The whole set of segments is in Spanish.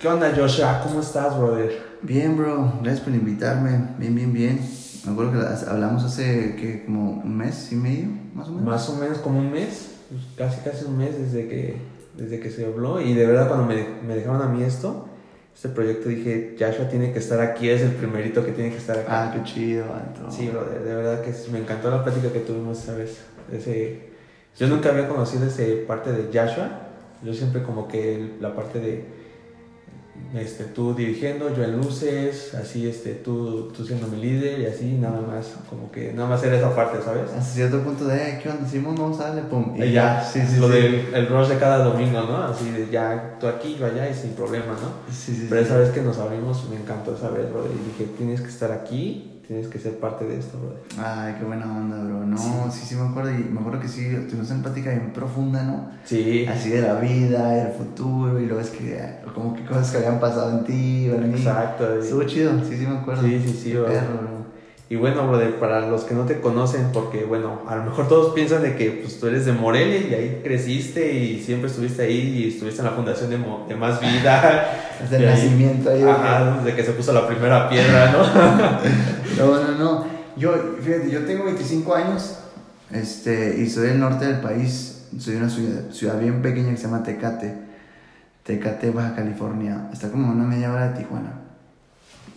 ¿Qué onda, Joshua? ¿Cómo estás, brother? Bien, bro. Gracias por invitarme. Bien, bien, bien. Me acuerdo que hablamos hace que como un mes y medio, más o menos. Más o menos como un mes, pues, casi casi un mes desde que, desde que se habló. Y de verdad cuando me, me dejaron a mí esto, este proyecto, dije, Joshua tiene que estar aquí, es el primerito que tiene que estar aquí. Ah, qué chido, Anto. Sí, brother, de verdad que me encantó la plática que tuvimos esa vez. Ese, yo nunca había conocido esa parte de Joshua. Yo siempre como que la parte de este, tú dirigiendo, yo en luces, así este, tú, tú siendo mi líder y así, nada más, como que nada más era esa parte, ¿sabes? Hasta cierto punto de, ¿qué onda? No sale, pum. Y, ya, sí, sí, lo del el rush de cada domingo, ¿no? Así de ya, tú aquí, yo allá y sin problema, ¿no? Sí, sí. Pero esa vez que nos abrimos, me encantó esa vez, bro, y dije, tienes que estar aquí tienes que ser parte de esto, brother. Ay, qué buena onda, bro. No, sí, sí, me acuerdo. Y me acuerdo que sí, tuvimos una empática bien profunda, ¿no? Sí. Así de la vida, del futuro, y luego es que, como que cosas que habían pasado en ti o en mí. Exacto. Estuvo chido, sí, sí me acuerdo. Sí, sí, sí, bro. Y bueno, brother, para los que no te conocen, porque bueno, a lo mejor todos piensan de que pues, tú eres de Morelia y ahí creciste y siempre estuviste ahí y estuviste en la fundación de, de Más Vida. Desde el nacimiento ahí. Ajá, desde que se puso la primera piedra, ¿no? no, no, no. Yo, fíjate, yo tengo 25 años este, y soy del norte del país. Soy de una ciudad, ciudad bien pequeña que se llama Tecate. Tecate, Baja California. Está como a una media hora de Tijuana.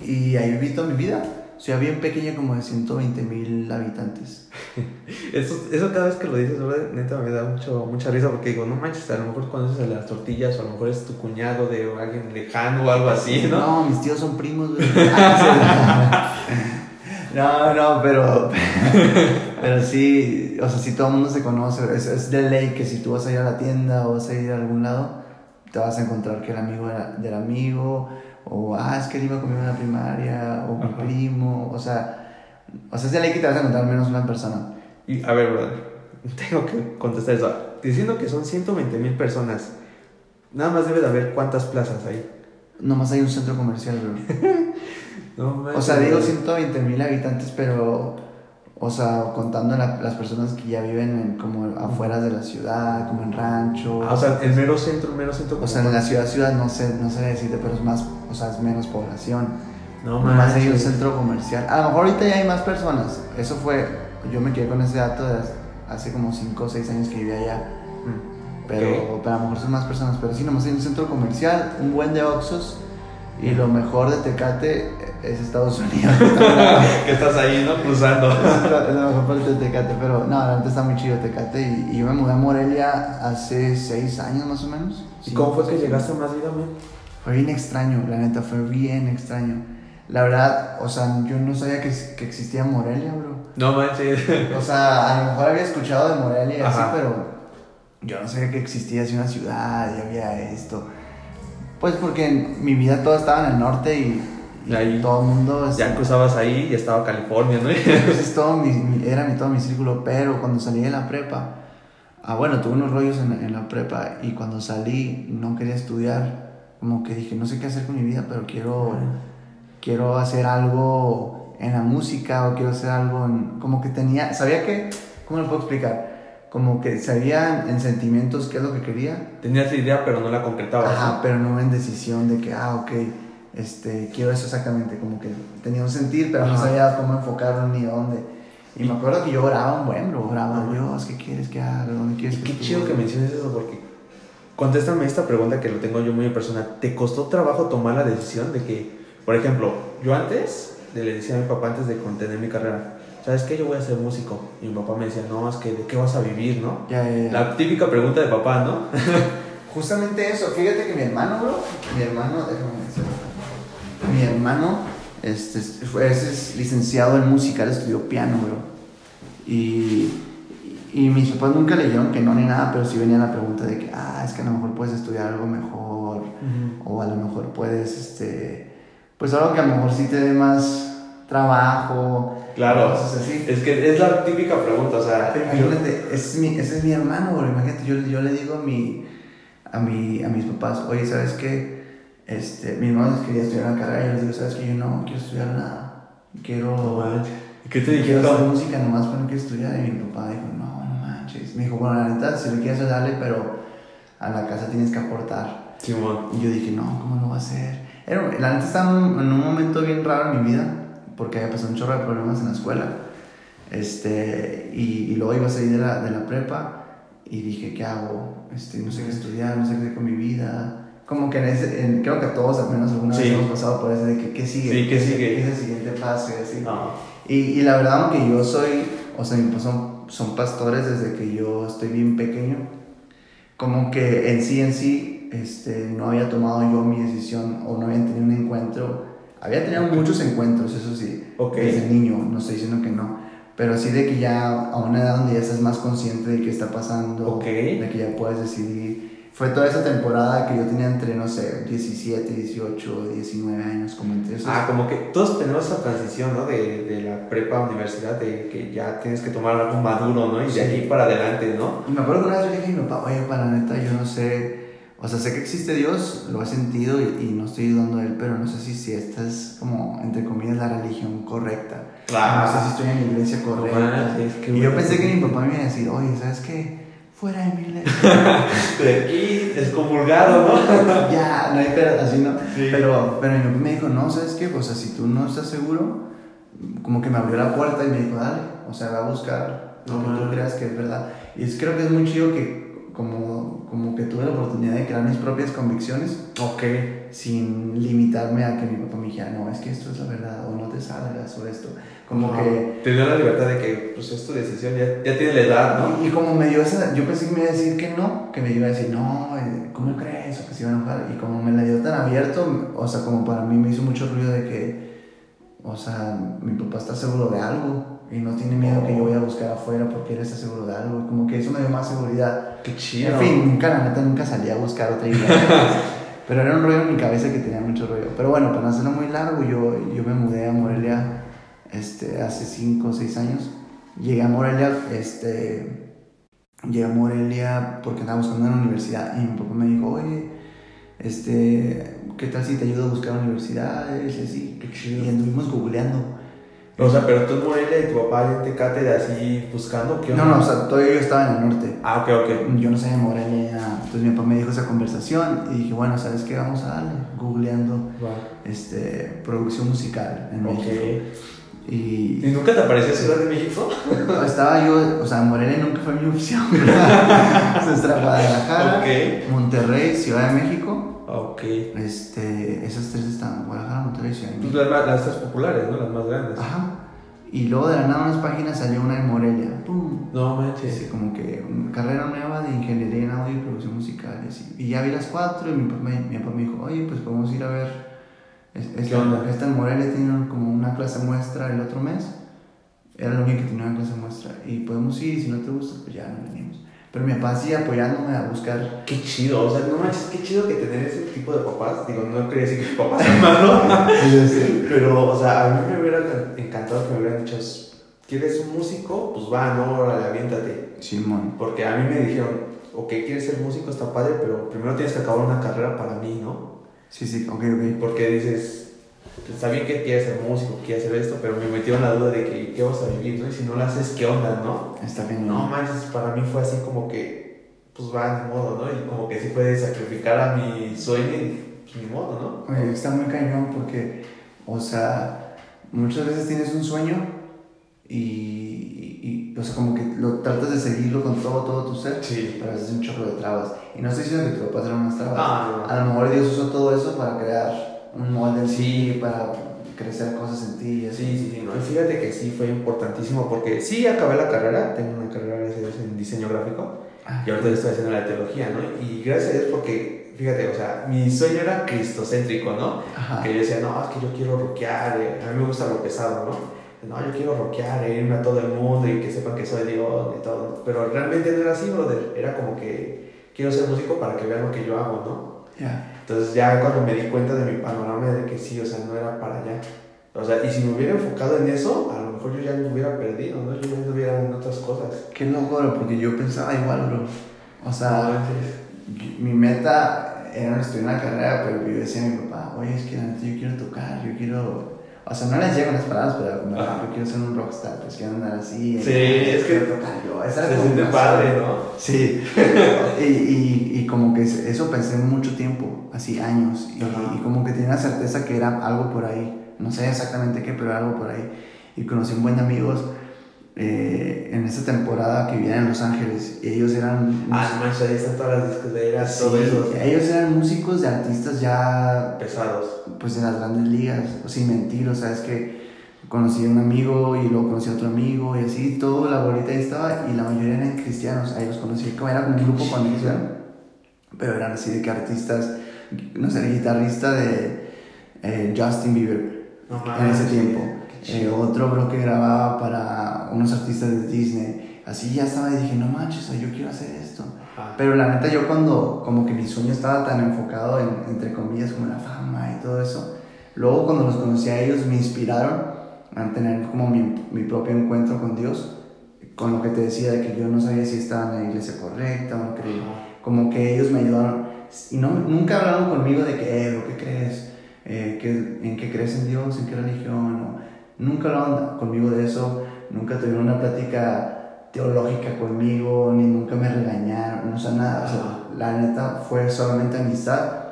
Y ahí viví toda mi vida ciudad bien pequeña como de 120 mil habitantes. eso, eso cada vez que lo dices, neta me da mucho, mucha risa porque digo, no manches, a lo mejor conoces a las tortillas o a lo mejor es tu cuñado de alguien lejano o algo así, ¿no? No, mis tíos son primos, No, no, pero, pero sí, o sea, si todo el mundo se conoce, es, es, de ley que si tú vas a ir a la tienda o vas a ir a algún lado, te vas a encontrar que el amigo del amigo o ah, es que él iba conmigo en la primaria, o mi primo, o sea, o sea, es de ley que te vas a encontrar menos una persona. Y, a ver, brother, tengo que contestar eso. Diciendo que son 120 mil personas, nada más debe de haber cuántas plazas hay. Nomás hay un centro comercial, bro. o sea, digo 120 mil habitantes, pero o sea, contando las personas que ya viven en, como afuera de la ciudad, como en ranchos. Ah, o sea, el mero centro, el mero centro. O sea, en la ciudad, ciudad, no sé, no sé decirte, pero es más, o sea, es menos población. No más. hay un centro comercial. A lo mejor ahorita ya hay más personas. Eso fue, yo me quedé con ese dato de hace como 5 o 6 años que vivía allá. Mm, pero, pero, a lo mejor son más personas. Pero sí, nomás hay un centro comercial, un buen de Oxos y lo mejor de Tecate es Estados Unidos. que estás ahí, ¿no? Cruzando. es la mejor parte de Tecate, pero no, la neta está muy chido Tecate. Y, yo me mudé a Morelia hace seis años más o menos. ¿Y cómo fue que llegaste a Más Vida, Fue bien extraño, la neta, fue bien extraño. La verdad, o sea, yo no sabía que, que existía Morelia, bro. No manches. O sea, a lo mejor había escuchado de Morelia y así, pero yo no sabía que existía así una ciudad y había esto. Pues porque mi vida toda estaba en el norte y ahí, todo el mundo... Ya cruzabas ahí y estaba California, ¿no? Entonces todo mi, era mi, todo mi círculo, pero cuando salí de la prepa, ah, bueno, tuve unos rollos en, en, la prepa y cuando salí no quería estudiar, como que dije, no sé qué hacer con mi vida, pero quiero, quiero hacer algo en la música o quiero hacer algo en, como que tenía, sabía que, ¿cómo lo puedo explicar? Como que sabía en sentimientos qué es lo que quería. Tenías idea, pero no la concretabas. Ajá, pero no en decisión de que, ah, ok, este, quiero eso exactamente, como que tenía un sentir, pero no sabía cómo enfocarlo ni dónde. Y, me acuerdo que yo oraba un buen, bro, oraba, Dios, ¿qué quieres que haga? ¿Dónde quieres que Qué chido que menciones eso, porque contéstame esta pregunta que lo tengo yo muy en persona. ¿Te costó trabajo tomar la decisión de que, por ejemplo, yo antes le decía a mi papá antes de contener mi carrera, ¿sabes qué? Yo voy a ser músico. Y mi papá me decía, no, es que de qué vas a vivir, ¿no? Ya, ya, La típica pregunta de papá, ¿no? Justamente eso, fíjate que mi hermano, bro, mi hermano, déjame decirlo mi hermano este, fue, es licenciado en música, él estudió piano, bro. Y, y, mis papás nunca leyeron que no ni nada, pero sí venía la pregunta de que, ah, es que a lo mejor puedes estudiar algo mejor, o a lo mejor puedes, este, pues algo que a lo mejor sí te dé más trabajo. Claro, es que es la típica pregunta, o sea, imagínate, es mi, ese es mi hermano, bro. Imagínate, yo, yo le digo a, mi, a, mi, a mis papás, oye, ¿sabes qué? Este, mi hermano quería estudiar una carrera y yo les digo, ¿sabes que Yo no quiero estudiar nada. Quiero. ¿Qué te dijeron? Quiero hacer música nomás, pero no quiero estudiar. Y mi papá dijo, no, no manches. Me dijo, bueno, la neta, si lo quieres dale, pero a la casa tienes que aportar. Simón. Y yo dije, no, ¿cómo lo va a hacer? Era, la neta estaba en un, en un momento bien raro en mi vida, porque había pasado un chorro de problemas en la escuela. Este, y, y luego iba a salir de la, de la prepa y dije, ¿qué hago? Este, no sé qué estudiar, no sé qué hacer con mi vida. Como que en ese, en- creo que todos al menos alguna vez Sí. hemos pasado por ese de que, ¿qué sigue? Sí, ¿qué sigue? ¿Qué es el siguiente paso? Y así. Y, y la verdad, aunque yo soy, o sea, son, son pastores desde que yo estoy bien pequeño, como que en sí, en sí, este, no había tomado yo mi decisión o no había tenido un encuentro. Había tenido muchos encuentros, eso sí, Ok. desde niño, no estoy diciendo que no, pero sí de que ya a una edad donde ya estás más consciente de qué está pasando, Ok. de que ya puedes decidir. Fue toda esa temporada que yo tenía entre, no sé, 17, 18, 19 años, como entre esos. Ah, como que todos tenemos esa transición, ¿no? De, de la prepa a universidad, de que ya tienes que tomar algo maduro, ¿no? Y Sí. de aquí para adelante, ¿no? Y me acuerdo que una vez yo dije a mi papá, oye, para la neta, yo no sé, o sea, sé que existe Dios, lo he sentido y, y no estoy dudando de él, pero no sé si, si esta es como, entre comillas, la religión correcta. Claro. No sé si estoy en la iglesia correcta. manches, qué y yo bueno. pensé que mi papá me iba a decir, oye, ¿sabes qué? Fuera de mi iglesia. De aquí, excomulgado, ¿no? ya, no hay pero, así no. Sí. Pero, pero mi papá me dijo, no, ¿sabes qué? O sea, si tú no estás seguro, como que me abrió la puerta y me dijo, dale, o sea, va a buscar lo No que tú creas que es verdad. Y es, creo que es muy chido que como, como que tuve la oportunidad de crear mis propias convicciones Ok. sin limitarme a que mi papá me dijera, no, es que esto es la verdad, o no te salgas, o esto. Como que... Te dio la libertad de que, pues, es tu decisión, ya, ya tiene la edad, ¿no? Y, y como me dio esa, yo pensé que me iba a decir que no, que me iba a decir, no, eh, ¿cómo crees? O que se iba a enojar. Y como me la dio tan abierto, o sea, como para mí me hizo mucho ruido de que, o sea, mi papá está seguro de algo y no tiene miedo que yo vaya a buscar afuera porque él está seguro de algo. Como que eso me dio más seguridad. Qué chido. En fin, nunca, la neta, nunca salí a buscar otra iglesia. Pero era un rollo en mi cabeza que tenía mucho rollo. Pero bueno, para no hacerlo muy largo, yo, yo me mudé a Morelia este, hace 5 o 6 años. Llegué a Morelia, este, llegué a Morelia porque andaba buscando una universidad y mi papá me dijo, oye, este, ¿qué tal si te ayudo a buscar universidades? Y así. Qué chido. Y anduvimos googleando. O sea, pero tú en Morelia y tu papá en Tecate de así buscando, ¿qué No, onda? no, o sea, todavía yo estaba en el norte. Ah, ok, ok. Yo no sabía Morelia. Entonces mi papá me dijo esa conversación y dije, bueno, ¿sabes qué? Vamos a darle. Googleando este, producción musical en. México. Y ¿Y nunca te apareció Ciudad de México? estaba yo, o sea, Morelia nunca fue mi opción. Entonces era Guadalajara. Monterrey, Ciudad de México. Ok. Este, esas tres están, Guadalajara, Monterrey Ciudad de Pues México. las, las tres populares, ¿no? Las más grandes. Ajá. Y luego de la nada unas páginas salió una en Morelia. ¡Pum! No manches. Así como que una carrera nueva de ingeniería en audio y producción musical. Y, así. y ya vi las cuatro y mi papá, me- mi papá me dijo, oye, pues podemos ir a ver. Es- Esta, onda? esta en Morelia tiene como una clase muestra el otro mes. Era la única que tenía una clase muestra. Y podemos ir y si no te gusta, pues ya no venimos. Pero mi papá sigue apoyándome a buscar. Qué chido, o sea, no manches, qué chido que tener ese tipo de papás. Digo, no quería decir que mi papá sea malo, pero, o sea, a mí me hubiera encantado que me hubieran dicho, ¿quieres un músico? Pues va, no, órale, aviéntate. Simón. Porque a mí me dijeron, ok, quieres ser músico, está padre, pero primero tienes que acabar una carrera para mí, ¿no? Sí, sí, ok, ok. Porque dices, pues, está bien que quieres ser músico, quieres hacer esto, pero me metieron la duda de que, ¿qué vas a vivir, no? Y si no lo haces, ¿qué onda, no? Está bien. No manches, para mí fue así como que, pues va, ni modo, ¿no? Y como que sí fue de sacrificar a mi sueño y pues ni modo, ¿no? Oye, está muy cañón porque, o sea, muchas veces tienes un sueño y, y, o sea, como que lo tratas de seguirlo con todo, todo tu ser, Sí. pero es un chorro de trabas. Y no estoy diciendo que tu papá eran unas trabas. Ah, A lo mejor Dios usó todo eso para crear un molde en sí, para crecer cosas en ti y así. Sí, sí, sí, no, y fíjate que sí fue importantísimo porque sí acabé la carrera, tengo una carrera en diseño gráfico Ah, y ahorita estoy haciendo la teología, ¿no? Y gracias a Dios porque, fíjate, o sea, mi sueño era cristocéntrico, ¿no? Ajá. Que yo decía, no, es que yo quiero rockear, eh, a mí me gusta lo pesado, ¿no? No, yo quiero rockear, e irme a todo el mundo y que sepan que soy Dios y todo. Pero realmente no era así, brother. Era como que quiero ser músico para que vean lo que yo hago, ¿no? Ya. Entonces ya cuando me di cuenta de mi panorama de que sí, o sea, no era para allá. O sea, y si me hubiera enfocado en eso, a lo mejor yo ya me hubiera perdido, ¿no? Yo ya estuviera en otras cosas. Qué loco, bro, porque yo pensaba igual, bro. O sea, mi meta era estudiar una carrera, pero yo decía a mi papá, oye, es que yo quiero tocar, yo quiero... O sea, no les llegan las palabras, pero como, ah, yo quiero ser un rockstar, pues quiero andar así. Sí, es que tocar yo. Esa se siente padre, ¿no? Sí. y, y, y, como que eso pensé mucho tiempo, así años. Y, y, como que tenía certeza que era algo por ahí. No sé exactamente qué, pero algo por ahí. Y conocí un buen amigos eh, en esta temporada que vivían en Los Ángeles. Y ellos eran. Ah, mancha, ahí están todas las discotecas, todo eso. Ellos eran músicos de artistas ya. Pesados. Pues de las grandes ligas. O sin mentir, o sea, es que conocí a un amigo y luego conocí a otro amigo y así, todo la bolita ahí estaba y la mayoría eran cristianos. Ahí los conocí, como era un grupo conexión, pero eran así de que artistas, no sé, el guitarrista de eh, Justin Bieber en ese tiempo. Eh, otro bro que grababa para unos artistas de Disney. Así ya estaba y dije, no manches, yo quiero hacer esto. Pero la neta, yo cuando como que mi sueño estaba tan enfocado en, entre comillas, como la fama y todo eso, luego cuando los conocí a ellos me inspiraron a tener como mi, mi propio encuentro con Dios, con lo que te decía de que yo no sabía si estaba en la iglesia correcta o no creía. Como que ellos me ayudaron y no, nunca hablaron conmigo de que, eh, ¿qué crees? Eh, ¿En qué crees en Dios? ¿En qué religión? O, Nunca hablaron conmigo de eso, nunca tuvieron una plática teológica conmigo, ni nunca me regañaron, o sea, nada. O sea, la neta fue solamente amistad.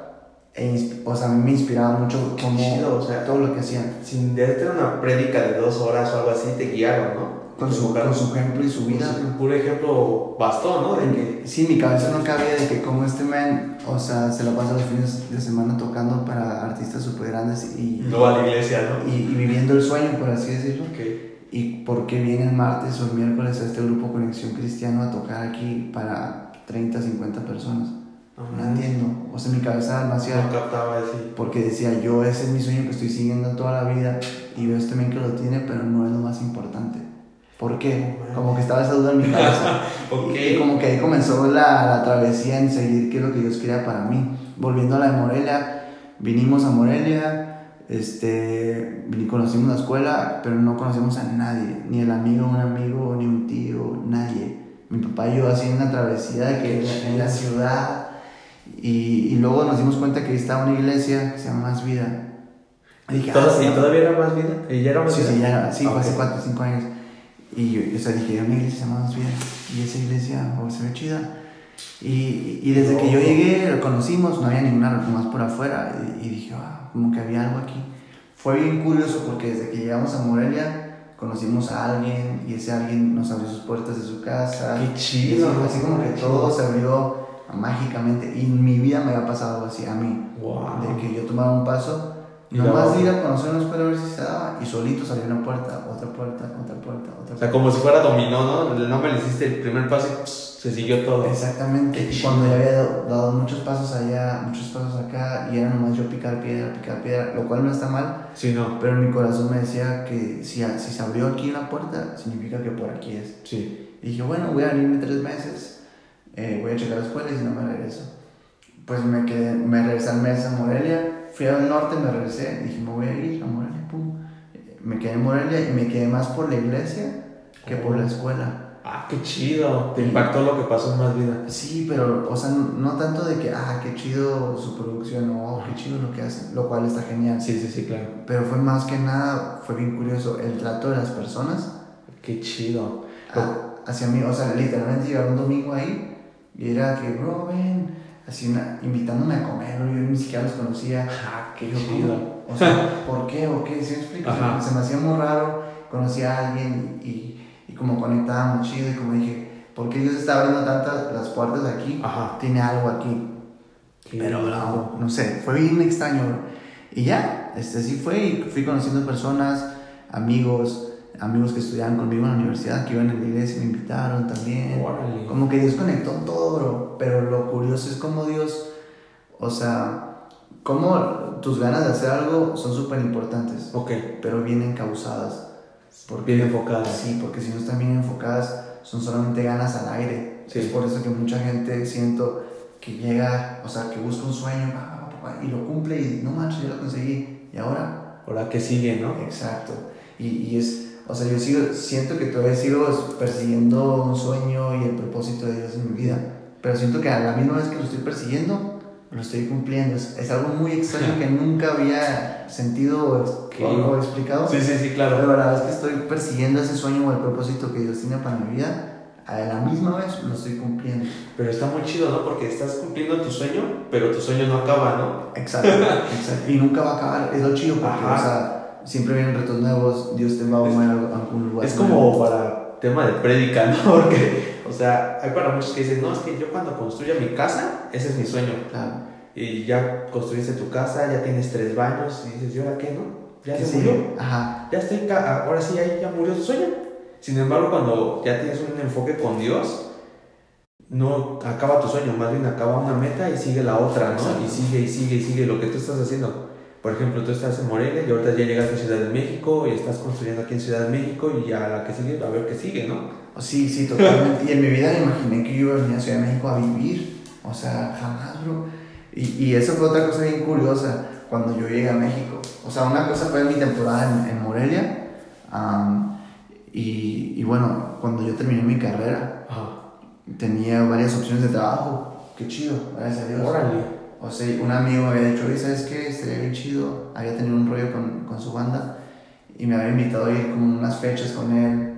E, o sea, a mí me inspiraba mucho como o sea, todo lo que hacían. Sin darte una prédica de dos horas o algo así, te guiaron, ¿no? Con su, con su ejemplo y su vida. un puro ejemplo bastó, ¿no? De que... Sí, mi cabeza no cabía de que como este man, o sea, se lo pasa los fines de semana tocando para artistas súper grandes y... No a la iglesia, ¿no? Y, viviendo el sueño, por así decirlo. Okay. Y por qué viene el martes o el miércoles a este grupo Conexión Cristiano a tocar aquí para 30, 50 personas. no entiendo. O sea, mi cabeza demasiado. No captaba así. Porque decía, yo ese es mi sueño que estoy siguiendo toda la vida y veo este men que lo tiene, pero no es lo más importante. ¿Por qué? Como que estaba esa duda en mi cabeza. okay. y, como que ahí comenzó la, la, travesía en seguir qué es lo que Dios quería para mí. Volviendo a la de Morelia, vinimos a Morelia, este, conocimos la escuela, pero no conocimos a nadie, ni el amigo, un amigo, ni un tío, nadie. Mi papá y yo haciendo una travesía de que en la ciudad, y, y, luego nos dimos cuenta que estaba una iglesia que se llama Más Vida. Y, dije, ah, ¿Y todavía era Más Vida? ¿Y ya era Más sí, Vida? Sí, ya, sí, fue hace 4 o 5 años. Y yo, o sea, dije, una iglesia más bien. Y esa iglesia oh, se ve chida. Y, y desde que yo llegué, lo conocimos, no había ninguna más por afuera. Y, dije, ah, como que había algo aquí. Fue bien curioso porque desde que llegamos a Morelia, conocimos a alguien y ese alguien nos abrió sus puertas de su casa. Qué chido. así, como que todo se abrió mágicamente. Y en mi vida me había pasado algo así a mí. Wow. De que yo tomaba un paso y nomás ir a conocer una escuela a ver si se daba y solito salió una puerta, otra puerta, otra puerta, otra puerta. O sea, como si fuera dominó, ¿no? No me le hiciste el primer paso y se siguió todo. Exactamente. Y cuando ya había dado, muchos pasos allá, muchos pasos acá, y era nomás yo picar piedra, picar piedra, lo cual no está mal. Sí, no. Pero mi corazón me decía que si, si se abrió aquí la puerta, significa que por aquí es. Sí. Y dije, bueno, voy a venirme tres meses, eh, voy a checar la escuela y si no me regreso. Pues me, quedé, me regresé al mes a Morelia fui al norte, me regresé, dije, me voy a ir a Morelia, pum. Me quedé en Morelia y me quedé más por la iglesia que por la escuela. Ah, qué chido. Te impactó lo que pasó en más vida. Sí, pero, o sea, no, tanto de que, ah, qué chido su producción o oh, qué chido lo que hacen, lo cual está genial. Sí, sí, sí, claro. Pero fue más que nada, fue bien curioso el trato de las personas. Qué chido. hacia mí, o sea, literalmente llegar un domingo ahí y era que, bro, ven así una, invitándome a comer, yo ni siquiera los conocía. Ah, qué chido. O sea, ¿por qué o qué? ¿Sí me explico? se me hacía muy raro, conocí a alguien y, y como conectábamos chido y como dije, ¿por qué Dios está abriendo tantas las puertas aquí? Ajá. Tiene algo aquí. Pero no, no sé, fue bien extraño, Y ya, este sí fue y fui conociendo personas, amigos, amigos que estudiaban conmigo en la universidad, que iban en la iglesia, me invitaron también. Como que Dios conectó todo, bro. Pero lo curioso es como Dios, o sea, como tus ganas de hacer algo son súper importantes. Ok. Pero bien causadas. Porque, bien enfocadas. Sí, porque si no están bien enfocadas, son solamente ganas al aire. Sí. Es por eso que mucha gente siento que llega, o sea, que busca un sueño y lo cumple y no manches, yo lo conseguí. ¿Y ahora? Ahora que sigue, ¿no? Exacto. Y, y es o sea, yo sigo, siento que todavía sigo persiguiendo un sueño y el propósito de Dios en mi vida. Pero siento que a la misma vez que lo estoy persiguiendo, lo estoy cumpliendo. Es, es algo muy extraño que nunca había sentido que, o explicado. Sí, sí, sí, claro. Pero la verdad es que estoy persiguiendo ese sueño o el propósito que Dios tiene para mi vida. A la misma vez lo estoy cumpliendo. Pero está muy chido, ¿no? Porque estás cumpliendo tu sueño, pero tu sueño no acaba, ¿no? Exacto, exacto. Y nunca va a acabar. Es lo chido porque, Ajá. o sea, siempre vienen retos nuevos. Dios te va a mover a algún lugar. Es como para tema de prédica, ¿no? Porque, o sea, hay para muchos que dicen, no, es que yo cuando construya mi casa, ese es mi sueño. Claro. Y ya construiste tu casa, ya tienes tres baños, y dices, ¿y ahora qué, no? Ya ¿Qué se murió. Ajá. Ya estoy, ahora sí, ya, ya murió tu sueño. Sin embargo, cuando ya tienes un enfoque con Dios, no acaba tu sueño, más bien acaba una meta y sigue la otra, ¿no? Exacto. Y sigue y sigue y sigue lo que tú estás haciendo. Por ejemplo, tú estás en Morelia y ahorita ya llegaste a Ciudad de México y estás construyendo aquí en Ciudad de México y a la que sigue, a ver qué sigue, ¿no? Oh, Sí, sí, totalmente. y en mi vida me imaginé que yo iba a venir a Ciudad de México a vivir. O sea, jamás, bro. Y, y eso fue otra cosa bien curiosa cuando yo llegué a México. O sea, una cosa fue mi temporada en, en Morelia. am, y, y bueno, cuando yo terminé mi carrera, Ajá. tenía varias opciones de trabajo. Qué chido, gracias a Dios. Órale. O sea, un amigo me había dicho, oye, ¿sabes qué? Estaría bien chido. Había tenido un rollo con, con su banda y me había invitado a ir como unas fechas con él,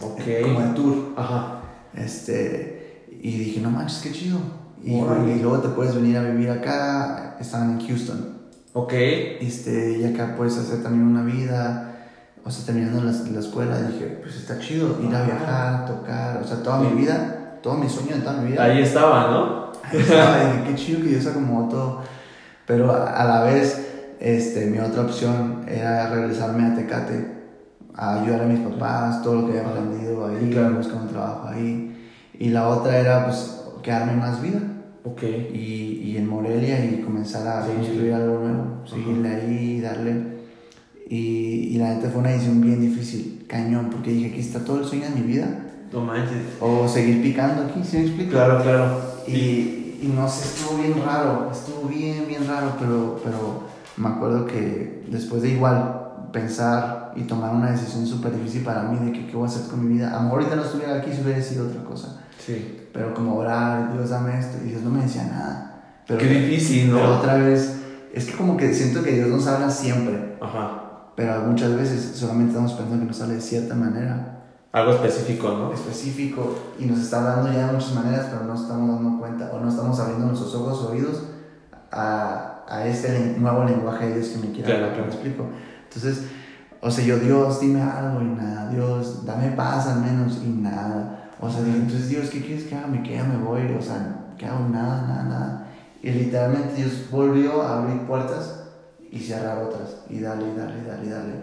Ok. como de tour. Ajá. Este, y dije, no manches, qué chido. Y, y luego te puedes venir a vivir acá. Estaban en Houston. Ok. Este, y acá puedes hacer también una vida. O sea, terminando la, la escuela, dije, pues está chido ir a viajar, tocar. O sea, toda mi vida, todo mi sueño de toda mi vida. Ahí estaba, ¿no? Dije, qué chido que Dios acomodó todo. Pero a, la vez, este, mi otra opción era regresarme a Tecate, a ayudar a mis papás, todo lo que había Ajá. aprendido ahí, Claro. buscar un trabajo ahí. Y la otra era, pues, quedarme más vida. Ok. Y, y en Morelia y comenzar a Seguirle. construir algo nuevo, seguirle ahí, darle. Y, y la neta fue una decisión bien difícil, cañón, porque dije, aquí está todo el sueño de mi vida. No manches. O seguir picando aquí, ¿sí me explico? Claro, claro. Y, y no sé, estuvo bien raro, estuvo bien, bien raro, pero, pero me acuerdo que después de igual pensar y tomar una decisión súper difícil para mí de que qué voy a hacer con mi vida, a lo mejor ahorita no estuviera aquí si hubiera sido otra cosa, Sí. pero como orar, Dios dame esto, y Dios no me decía nada. Pero, Qué difícil, ¿no? pero otra vez, es que como que siento que Dios nos habla siempre, Ajá. pero muchas veces solamente estamos pensando que nos sale de cierta manera Algo específico, ¿no? específico y nos está hablando ya de muchas maneras, pero no estamos dando cuenta o no estamos abriendo nuestros ojos o oídos a, a este nuevo lenguaje de Dios que me quiera Claro, hablar, claro. ¿me explico? Entonces, o sea, yo, Dios, dime algo y nada, Dios, dame paz al menos y nada. O sea, dije, entonces, Dios, ¿qué quieres que haga? Me queda, me voy, o sea, ¿qué hago? Nada, nada, nada. Y literalmente Dios volvió a abrir puertas y cerrar otras, y darle, y darle, y darle, y darle.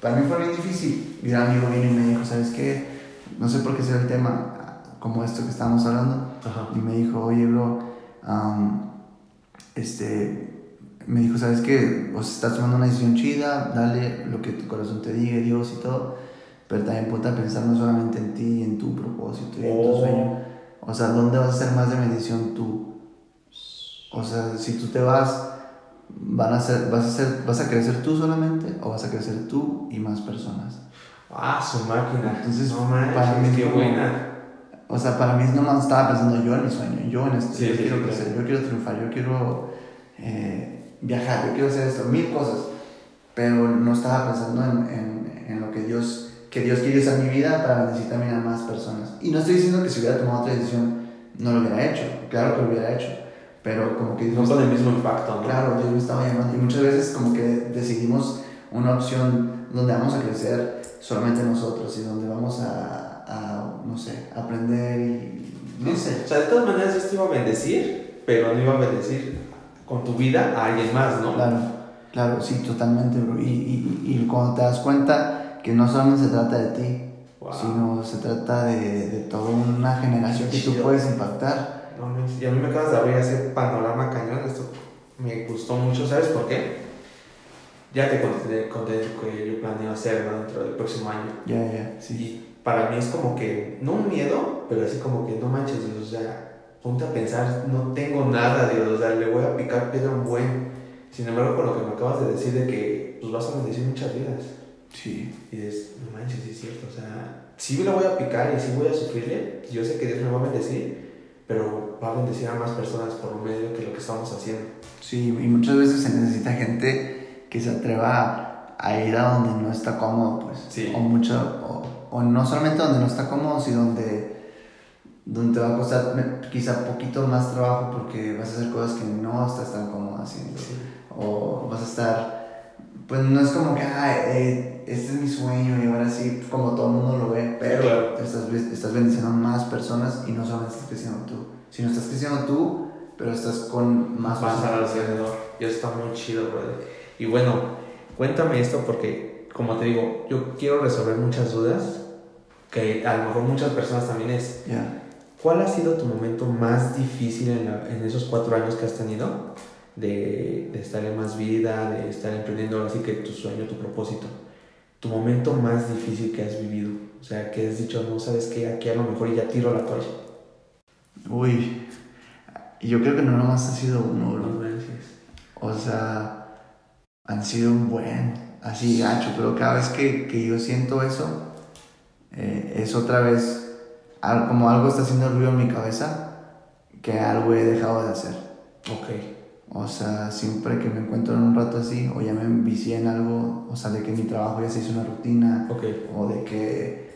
Para mí fue bien difícil. Y un amigo vino y me dijo, ¿sabes qué? No sé por qué será el tema como esto que estábamos hablando. Ajá. Y me dijo, oye, bro, am, este, me dijo, ¿sabes qué? O sea, estás tomando una decisión chida, dale lo que tu corazón te diga, Dios y todo. Pero también ponte a pensar no solamente en ti, en tu propósito y en tu Oh. sueño. O sea, ¿dónde vas a ser más de bendición tú? O sea, si tú te vas, van a ser, vas, a ser, ¿vas a crecer tú solamente o vas a crecer tú y más personas? Ah, su máquina. Entonces, no manches, para mí qué como- buena. O sea, para mí no más estaba pensando yo en mi sueño, yo en esto, Sí, yo sí, quiero sí, crecer, claro. yo quiero triunfar, yo quiero eh, viajar, yo quiero hacer esto, mil cosas. Pero no estaba pensando en, en, en lo que Dios, que Dios quiere usar mi vida para bendecir también a más personas. Y no estoy diciendo que si hubiera tomado otra decisión no lo hubiera hecho, claro que lo hubiera hecho. Pero como que No con el mismo impacto, ¿no? Claro, Dios me estaba llamando. Y muchas veces como que decidimos una opción donde vamos a crecer solamente nosotros y donde vamos a, a, no sé, aprender y... No sé. O sea, de todas maneras Dios te iba a bendecir, pero no iba a bendecir con tu vida a alguien más, ¿no? Claro, claro, sí, totalmente, bro. Y, y, y cuando te das cuenta que no solamente se trata de ti, Wow. sino se trata de, de toda una generación que tú puedes impactar. Y a mí me acabas de abrir ese panorama cañón. Esto me gustó mucho, ¿sabes por qué? Ya te conté, conté que yo planeo hacer ¿no? dentro del próximo año. Ya, ya, sí. Y para mí es como que, no un miedo, pero así como que no manches, Dios, o sea, ponte a pensar, no tengo nada, Dios, o sea, le voy a picar piedra un buen. Sin embargo, con lo que me acabas de decir de que pues vas a bendecir muchas vidas. Sí, Y dices, no manches, sí es cierto, o sea, sí me la voy a picar y sí voy a sufrirle, yo sé que Dios me va a bendecir, pero va a bendecir a más personas por medio que lo que estamos haciendo. Sí, y muchas veces se necesita gente que se atreva a ir a donde no está cómodo, pues. Sí. O mucho, o, o no solamente donde no está cómodo, sino donde, donde te va a costar quizá poquito más trabajo porque vas a hacer cosas que no estás tan cómodo haciendo. O vas a estar, pues no es como que, ah, eh, este es mi sueño y ahora sí, como todo el mundo lo ve, pero Claro. estás, estás bendiciendo a más personas y no solamente estás creciendo tú, sino estás creciendo tú, pero estás con más personas. Y eso está muy chido, brother. Y bueno, cuéntame esto porque, como te digo, yo quiero resolver muchas dudas que a lo mejor muchas personas también es. Ya. ¿Cuál ha sido tu momento más difícil en, la- en esos cuatro años que has tenido? De, de estar en más vida, de estar emprendiendo así que tu sueño, tu propósito. Tu momento más difícil que has vivido. O sea, que has dicho, no sabes qué, aquí a lo mejor ya tiro la toalla. Uy, yo creo que no nomás ha sido uno, bro. No. O sea, han sido un buen, así gacho, pero cada vez que, que yo siento eso, eh, es otra vez como algo está haciendo ruido en mi cabeza que algo he dejado de hacer. Ok. O sea, siempre que me encuentro en un rato así, o ya me envicié en algo, o sea, de que mi trabajo ya se hizo una rutina, o de que,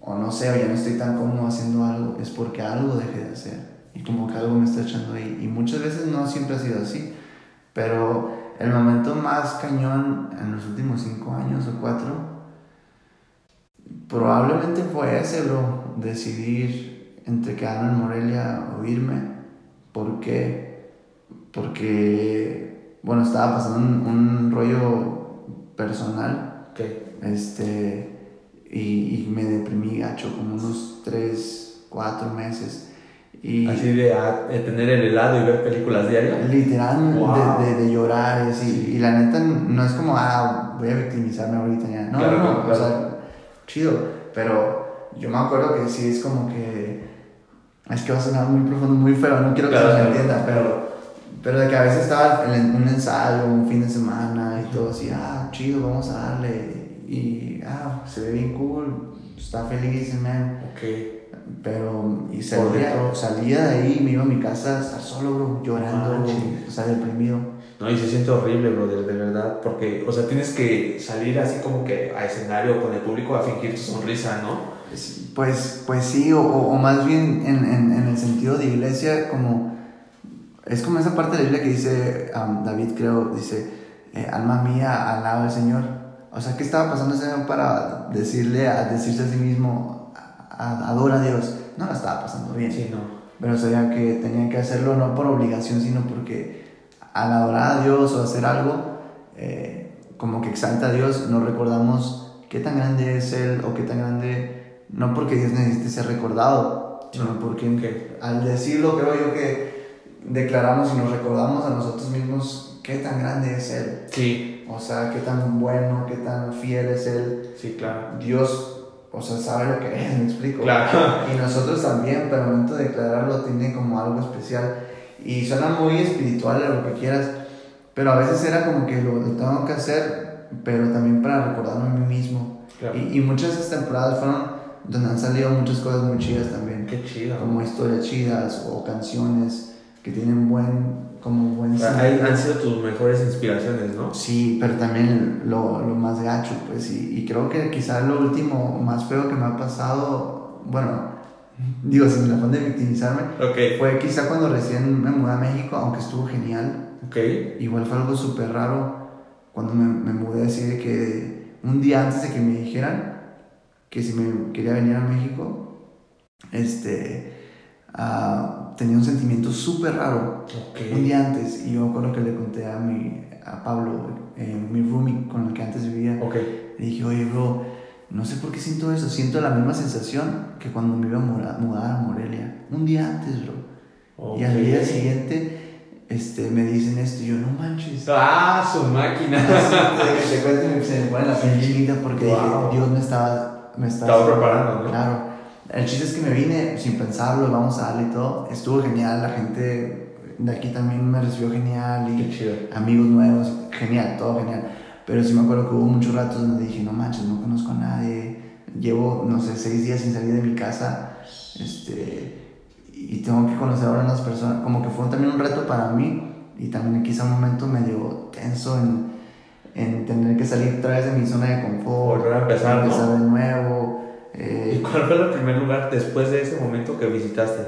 o no sé, o ya no estoy tan cómodo haciendo algo, es porque algo dejé de hacer. Y como que algo me está echando ahí. Y muchas veces no siempre ha sido así. Pero el momento más cañón en los últimos cinco años o cuatro, probablemente fue ese, bro. Decidir entre quedarme en Morelia o irme. ¿Por qué? Porque, bueno, estaba pasando un, un rollo personal este, y, y me deprimí gacho como unos 3, 4 meses. Y Así de, a- de tener el helado y ver películas diarias. literal Wow. de, de, de llorar y así. Y la neta no es como, ah, voy a victimizarme ahorita ya. No, Claro, no, no, claro, o sea, chido. Pero yo me acuerdo que sí es como que. Es que va a sonar muy profundo, muy feo, no quiero que Claro, se me entienda, pero. Pero de que a veces estaba en un ensayo, un fin de semana y todo así, ah, chido, vamos a darle. Y, ah, se ve bien cool, está feliz, man. Ok. Pero, y salía, salía de ahí, me iba a mi casa a estar solo, bro, llorando, Manches. o sea, deprimido. No, y se siente horrible, brother, de verdad, porque, o sea, tienes que salir así como que a escenario con el público a fingir tu sonrisa, ¿no? Pues, pues sí, o, o- o más bien en, en, en el sentido de iglesia, como es como esa parte de la Biblia que dice um, David, creo, dice, eh, alma mía, alaba al Señor. O sea, ¿qué estaba pasando ese para decirle, a decirse a sí mismo, a- a- adora a Dios? No la estaba pasando bien. Sí, no. pero sabía que tenía que hacerlo no por obligación, sino porque al adorar a Dios o hacer algo, eh, como que exalta a Dios, no recordamos qué tan grande es Él o qué tan grande, no porque Dios necesite ser recordado, sino No, porque al decirlo creo yo que declaramos y nos recordamos a nosotros mismos qué tan grande es Él, Sí, o sea, qué tan bueno, qué tan fiel es Él. sí, claro. Dios, o sea, sabe lo que es, me explico. Claro. Y nosotros también, pero al momento de declararlo tiene como algo especial. Y suena muy espiritual a lo que quieras, pero a veces era como que lo, lo tengo que hacer, pero también para recordarme a mí mismo. Claro. Y, y muchas de esas temporadas fueron donde han salido muchas cosas muy chidas también, Qué chido. como historias chidas o canciones que tienen buen, como buen ahí han sido tus mejores inspiraciones, ¿no? Sí, pero también lo, lo más gacho, pues, y, y creo que quizás lo último más feo que me ha pasado, bueno, digo, sin afán de victimizarme, Ok. fue quizá cuando recién me mudé a México, aunque estuvo genial, Ok. igual fue algo súper raro cuando me, me mudé así de que un día antes de que me dijeran que si me quería venir a México, este, ah, tenía un sentimiento súper raro un Ok. día antes y yo me acuerdo que le conté a mi a Pablo eh, mi roomie con el que antes vivía Ok. le dije oye bro no sé por qué siento eso siento la misma sensación que cuando me iba a mudar a Morelia un día antes bro y al día siguiente este me dicen esto y yo no manches Ah, su máquina. Así, te cuento se me pone la piel chinita porque Wow. dije Dios me estaba me estaba Estaba preparando, ¿no? Claro. El chiste es que me vine sin pensarlo, vamos a darle y todo. Estuvo genial, la gente de aquí también me recibió genial Qué y chido. amigos nuevos, genial, todo genial. Pero sí me acuerdo que hubo muchos ratos donde dije, no manches, no conozco a nadie. Llevo, no sé, seis días sin salir de mi casa. Este, y, tengo que conocer ahora a unas personas, como que fue también un reto para mí y también quizá un momento medio tenso en, en tener que salir otra vez de mi zona de confort, Volver a empezar, ¿no? de nuevo. ¿Y Eh, cuál fue el primer lugar después de ese momento que visitaste?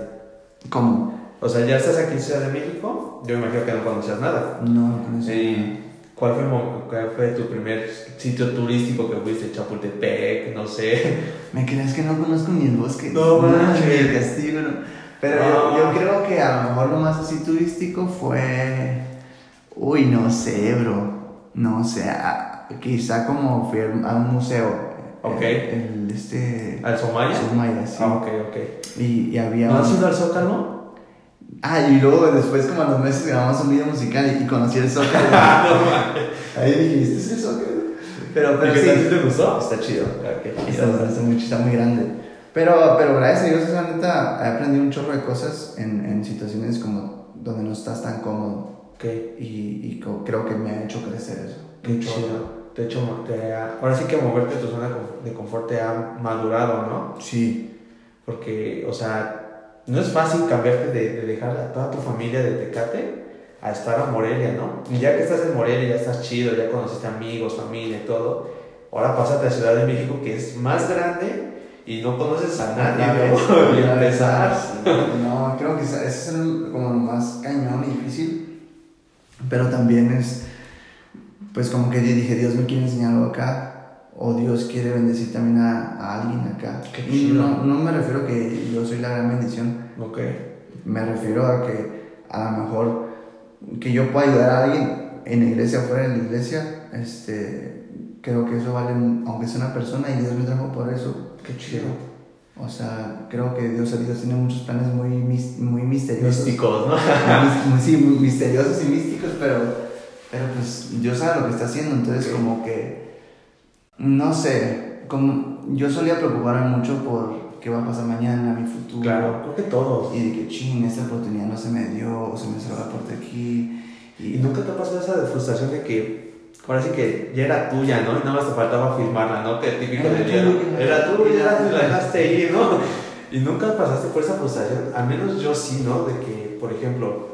¿Cómo? O sea, ya estás aquí en Ciudad de México, yo me imagino que no conocías nada. No, no conozco. ¿Y cuál fue, cuál fue tu primer sitio turístico que fuiste? Chapultepec, no sé. ¿Me crees que no conozco ni el bosque? No manches. Ni el castillo, no. Pero yo, No. yo creo que a lo mejor lo más así turístico fue. Uy, no sé, bro. No sé. a- quizá como fui a un museo. Ok. El, el- este. ¿Al Somaya? Sumaya, sí. Ah, ok, ok. Y, y había. ¿No has un- ido al Zócalo? Ah, y luego después, como a los meses, grabamos un video musical y, y conocí el Zócalo. Ah, no. Ahí dije, ¿este es el Zócalo? Pero, pero ¿Y qué sí. tal? ¿Sí te gustó? Está chido. Ah, qué Está, chido. está muy, está muy grande. Pero, pero gracias a Dios, esa neta, he aprendido un chorro de cosas en, en situaciones como donde no estás tan cómodo. Ok, Y, y creo que me ha hecho crecer eso. qué Un chido. De hecho, te ha- ahora sí que moverte de tu zona de confort te ha madurado, ¿no? Sí. Porque, o sea, no es fácil cambiarte de, de dejar a toda tu familia de Tecate a estar a Morelia, ¿no? Y ya que estás en Morelia, ya estás chido, ya conociste amigos, familia y todo. Ahora pásate a Ciudad de México, que es más grande y no conoces a nadie, ¿no? Y empezar. No, creo que ese es el- como lo más cañón y difícil. Pero también es, pues como que dije, Dios me quiere enseñar algo acá. O Dios quiere bendecir también a, a alguien acá. Qué Y chido. no, no me refiero a que yo soy la gran bendición. Ok, Me refiero a que a lo mejor que yo pueda ayudar a alguien en la iglesia o fuera de la iglesia, este, creo que eso vale, aunque sea una persona y Dios me trajo por eso. qué chido. O sea, creo que Dios, Dios tiene muchos planes muy, muy misteriosos. Místicos, ¿no? Sí, muy misteriosos y místicos, pero, pero pues Dios sabe lo que está haciendo, entonces como que, no sé, como yo solía preocuparme mucho por qué va a pasar mañana, mi futuro. Claro, creo que todos. Y de que, ching, esta oportunidad no se me dio, o se me cerró la puerta aquí. ¿Y nunca te ha pasado esa frustración de que ahora sí que ya era tuya, ¿no? Y nada más te faltaba firmarla, ¿no? Que típico Era de tuya. Era tuya, era tuya, la dejaste ir, ¿no? Y nunca pasaste por esa frustración. Al menos yo sí, ¿no? De que, por ejemplo,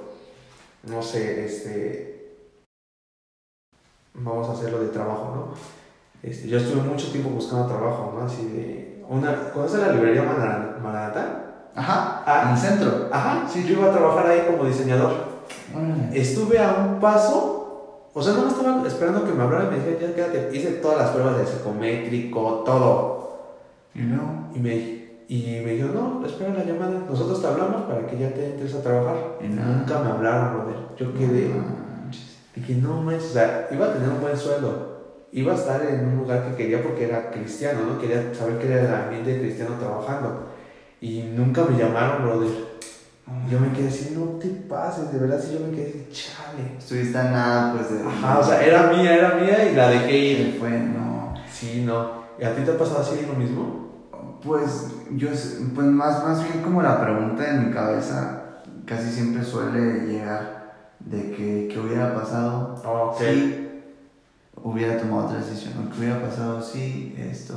no sé, este. Vamos a hacerlo de trabajo, ¿no? Este, yo estuve mucho tiempo buscando trabajo, ¿no? Así de. Una, ¿Conoces la librería Mara- Maranatha? Ajá, Ah. en el centro. Ajá, sí, yo iba a trabajar ahí como diseñador. Estuve a un paso, o sea, no estaba esperando que me hablaran y me dijeran, ya quédate. Hice todas las pruebas de psicométrico, todo. Y luego, Y me, y me dijeron, no, espera la llamada, nosotros te hablamos para que ya te entres a trabajar. Y nada. nunca me hablaron, brother. Yo quedé, manches. Dije, no manches, o sea, iba a tener un buen sueldo. Iba a estar en un lugar que quería porque era cristiano, ¿no? Quería saber que era el ambiente cristiano trabajando. Y nunca me llamaron, brother. Yo me quedé así, no te pases, de verdad, sí, yo me quedé así, chale. Estuviste a nada, pues de. Ajá, o sea, era mía, era mía y la dejé ir. Fue, no. Sí, no. ¿Y a ti te ha pasado así lo mismo? Pues yo, pues más, más bien como la pregunta en mi cabeza casi siempre suele llegar de que, ¿qué hubiera pasado Ok. si hubiera tomado otra decisión? ¿O ¿Qué hubiera pasado si esto?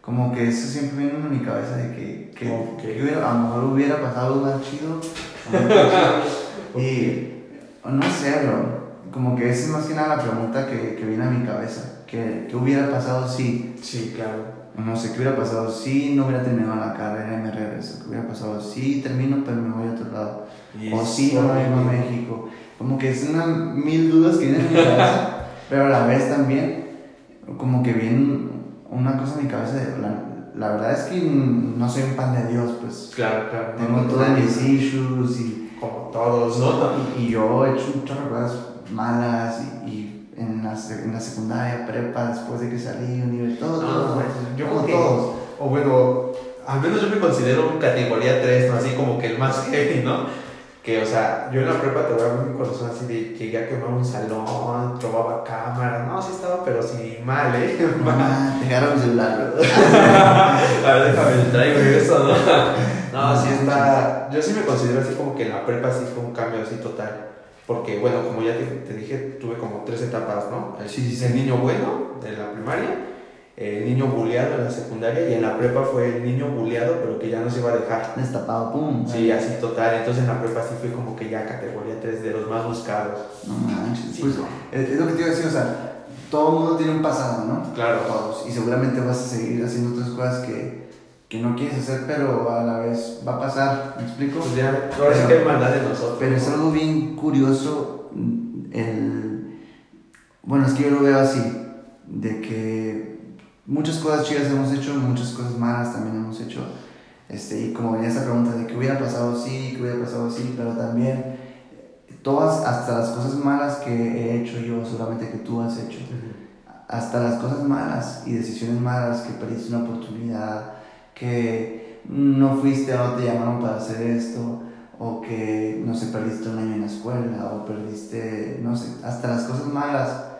Como que eso siempre viene en mi cabeza de que, que, Ok. que hubiera- a lo mejor hubiera pasado algo más chido. o algo más chido. Y no sé, bro. Como que esa es más que nada la pregunta que, que viene a mi cabeza. ¿Qué, hubiera pasado si? Sí, claro. No sé qué hubiera pasado si no hubiera terminado la carrera y me regreso. ¿Qué hubiera pasado si termino pero me voy a otro lado? o si no vengo a México. Como que es una mil dudas que vienen en mi cabeza, pero a la vez también como que viene una cosa en mi cabeza de la, la verdad es que no soy un pan de Dios, pues Claro, claro. tengo No, mis issues y, Como todos, ¿no? y, y yo he hecho de cosas malas y, y en, la, en la secundaria, prepa, después de que salí, universidad, todo, todo, pues, yo como que- todos. O bueno, al menos yo me considero categoría 3, ¿no? Así como que el más heavy, ¿no? Que, o sea, yo en la prepa te voy a ver mi corazón así de llegué a quemar un salón, probaba cámara, no, sí estaba, pero sí mal, ¿eh? Mal. Te agarro mi celular. A ver, déjame, traigo eso, ¿no? No, sí está. Yo sí me considero así como que en la prepa sí fue un cambio así total. Porque, bueno, como ya te, te dije, tuve como tres etapas, ¿no? El, sí, sí. el niño bueno de la primaria, el niño bulleado en la secundaria y en la prepa fue el niño bulleado pero que ya no se iba a dejar. Destapado, pum. Sí, así total. Entonces en la prepa sí fue como que ya categoría 3 de los más buscados. No manches. Pues, es lo que te iba a decir, o sea, todo el mundo tiene un pasado, ¿no? Claro. Todos. Y seguramente vas a seguir haciendo otras cosas que, que no quieres hacer, pero a la vez va a pasar. ¿Me explico? Pues ya, ahora sí que hay de nosotros. Pero es algo bien curioso. El, bueno, es que yo lo veo así, de que muchas cosas chidas hemos hecho, muchas cosas malas también hemos hecho. Este, y como venía esa pregunta de que hubiera pasado así, que hubiera pasado así, pero también todas, hasta las cosas malas que he hecho yo, solamente que tú has hecho, hasta las cosas malas y decisiones malas, que perdiste una oportunidad, que no fuiste o no te llamaron para hacer esto, o que, no sé, perdiste un año en la escuela, o perdiste, no sé, hasta las cosas malas.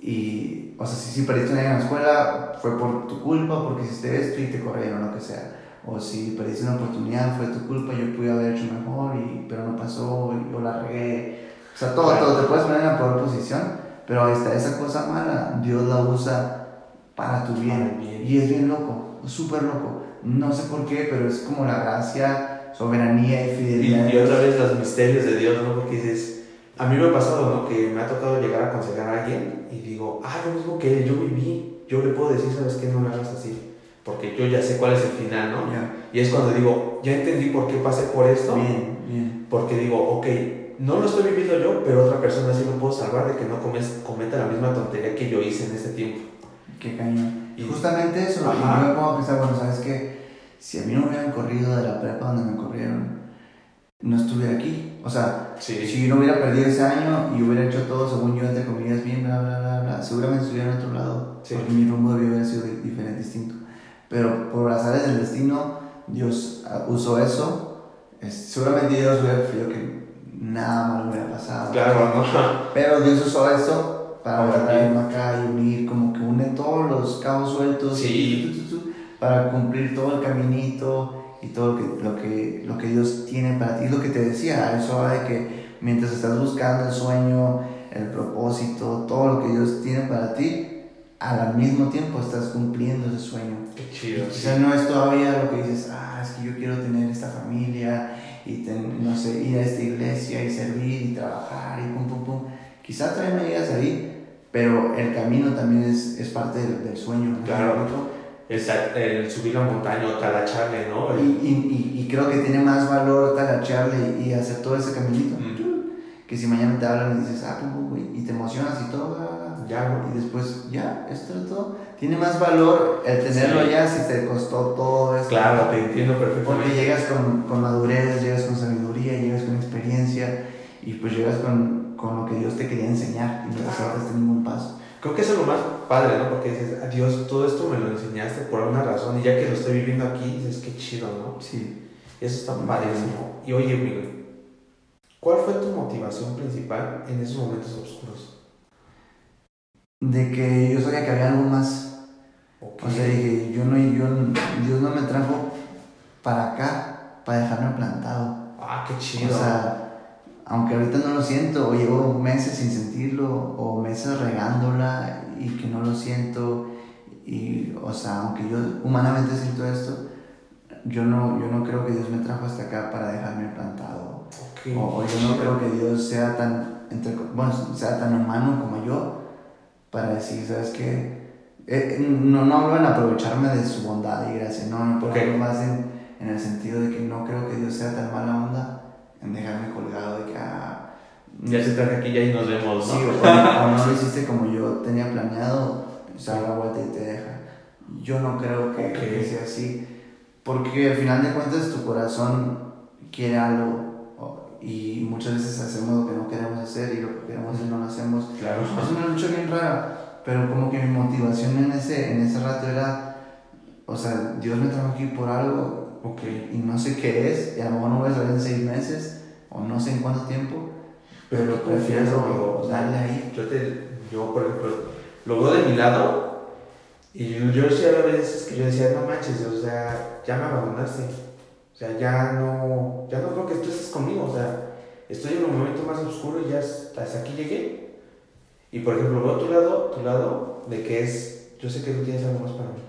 Y, o sea, si, si perdiste un año en la escuela, fue por tu culpa, porque hiciste esto y te corrieron, lo que sea o si perdiste una oportunidad, fue tu culpa, yo pude haber hecho mejor, y, pero no pasó, y yo la regué. O sea, todo, todo, te puedes poner en la peor posición, pero ahí está, esa cosa mala, Dios la usa para tu bien. Y es bien loco, súper loco. No sé por qué, pero es como la gracia, soberanía y fidelidad. Y, otra vez los misterios de Dios, ¿no? Porque dices, a mí me ha pasado, ¿no? Que me ha tocado llegar a aconsejar alguien y digo, ah, lo mismo que él, yo viví, yo le puedo decir, ¿sabes qué? No me hagas así porque yo ya sé cuál es el final, ¿no? Y es cuando digo, ya entendí por qué pasé por esto. Bien, bien. Porque digo, ok, no lo estoy viviendo yo, pero otra persona sí lo puedo salvar de que no cometa la misma tontería que yo hice en ese tiempo. Qué cañón. Y justamente eso, yo me pongo a pensar, bueno, ¿sabes qué? Si a mí no me hubieran corrido de la prepa donde me corrieron, no estuviera aquí. O sea, si yo no hubiera perdido ese año y hubiera hecho todo según yo, entre comillas, bien, bla, bla, bla, bla, seguramente estuviera en otro lado. Porque mi rumbo debió haber sido diferente, distinto. Pero por las áreas del destino, Dios ah, usó eso. seguramente Dios hubiera preferido que nada malo hubiera pasado. Claro, ¿no? Pero Dios usó eso para traerme acá y unir, como que une todos los cabos sueltos. Sí. para cumplir todo el caminito y todo lo que, lo que, lo que Dios tiene para ti. Lo que te decía, eso de que mientras estás buscando el sueño, el propósito, todo lo que Dios tiene para ti, al mismo tiempo estás cumpliendo ese sueño. Qué chido. Quizás no es todavía lo que dices, ah, es que yo quiero tener esta familia y no sé, ir a esta iglesia y servir y trabajar y pum, pum, pum. Quizás todavía no llegas ahí, pero el camino también es, es parte del, sueño. Claro. El, el, subir la montaña o talacharle, ¿no? Y, y, y, creo que tiene más valor talacharle y hacer todo ese caminito. Que si mañana te hablan y dices, ah, pum, y te emocionas y todo, y después, ya, esto es todo. Tiene más valor el tenerlo ya si te costó todo esto. Claro, te entiendo perfectamente. Porque llegas con, con madurez, llegas con sabiduría, llegas con experiencia y pues llegas con, con lo que Dios te quería enseñar y no te saltaste ningún paso. Creo que eso es lo más padre, ¿no? Porque dices, Dios, todo esto me lo enseñaste por una razón y ya que lo estoy viviendo aquí, dices, qué chido, ¿no? Sí. Eso está padrísimo. Y oye, Miguel, ¿cuál fue tu motivación principal en esos momentos oscuros? de que yo sabía que había algo más. O sea, dije, yo no, yo, Dios no me trajo para acá, para dejarme plantado. Ah, qué chido. O sea, aunque ahorita no lo siento, o llevo meses sin sentirlo, o meses regándola y que no lo siento, y, o sea, aunque yo humanamente siento esto, yo no, yo no creo que Dios me trajo hasta acá para dejarme plantado. o, yo no creo que Dios sea tan, entre, bueno, sea tan humano como yo para decir, ¿sabes qué? Eh, no, no hablo en aprovecharme de su bondad y gracia, no, no, porque hablo más en, en, el sentido de que no creo que Dios sea tan mala onda en dejarme colgado de que, ah, ya se traje aquí ya y nos vemos, ¿no? Sí, o, no lo hiciste como yo tenía planeado, se da la vuelta y te deja. Yo no creo que, que, sea así, porque al final de cuentas tu corazón quiere algo y muchas veces hacemos lo que no queremos hacer y lo que queremos hacer no lo hacemos. Claro. Es una lucha bien rara, pero como que mi motivación en ese, en ese rato era, o sea, Dios me trajo aquí por algo okay. y no sé qué es, y a lo mejor no voy a saber en seis meses o no sé en cuánto tiempo, pero prefiero darle ahí. Yo, te, yo, por ejemplo, lo veo de mi lado y yo, yo decía a veces que yo decía, no manches, o sea, ya me abandonaste o sea, ya no, ya no creo que tú estés conmigo, o sea, estoy en un momento más oscuro y ya hasta aquí llegué. Y por ejemplo, veo tu lado, tu lado de que es yo sé que tú tienes algo más para mí.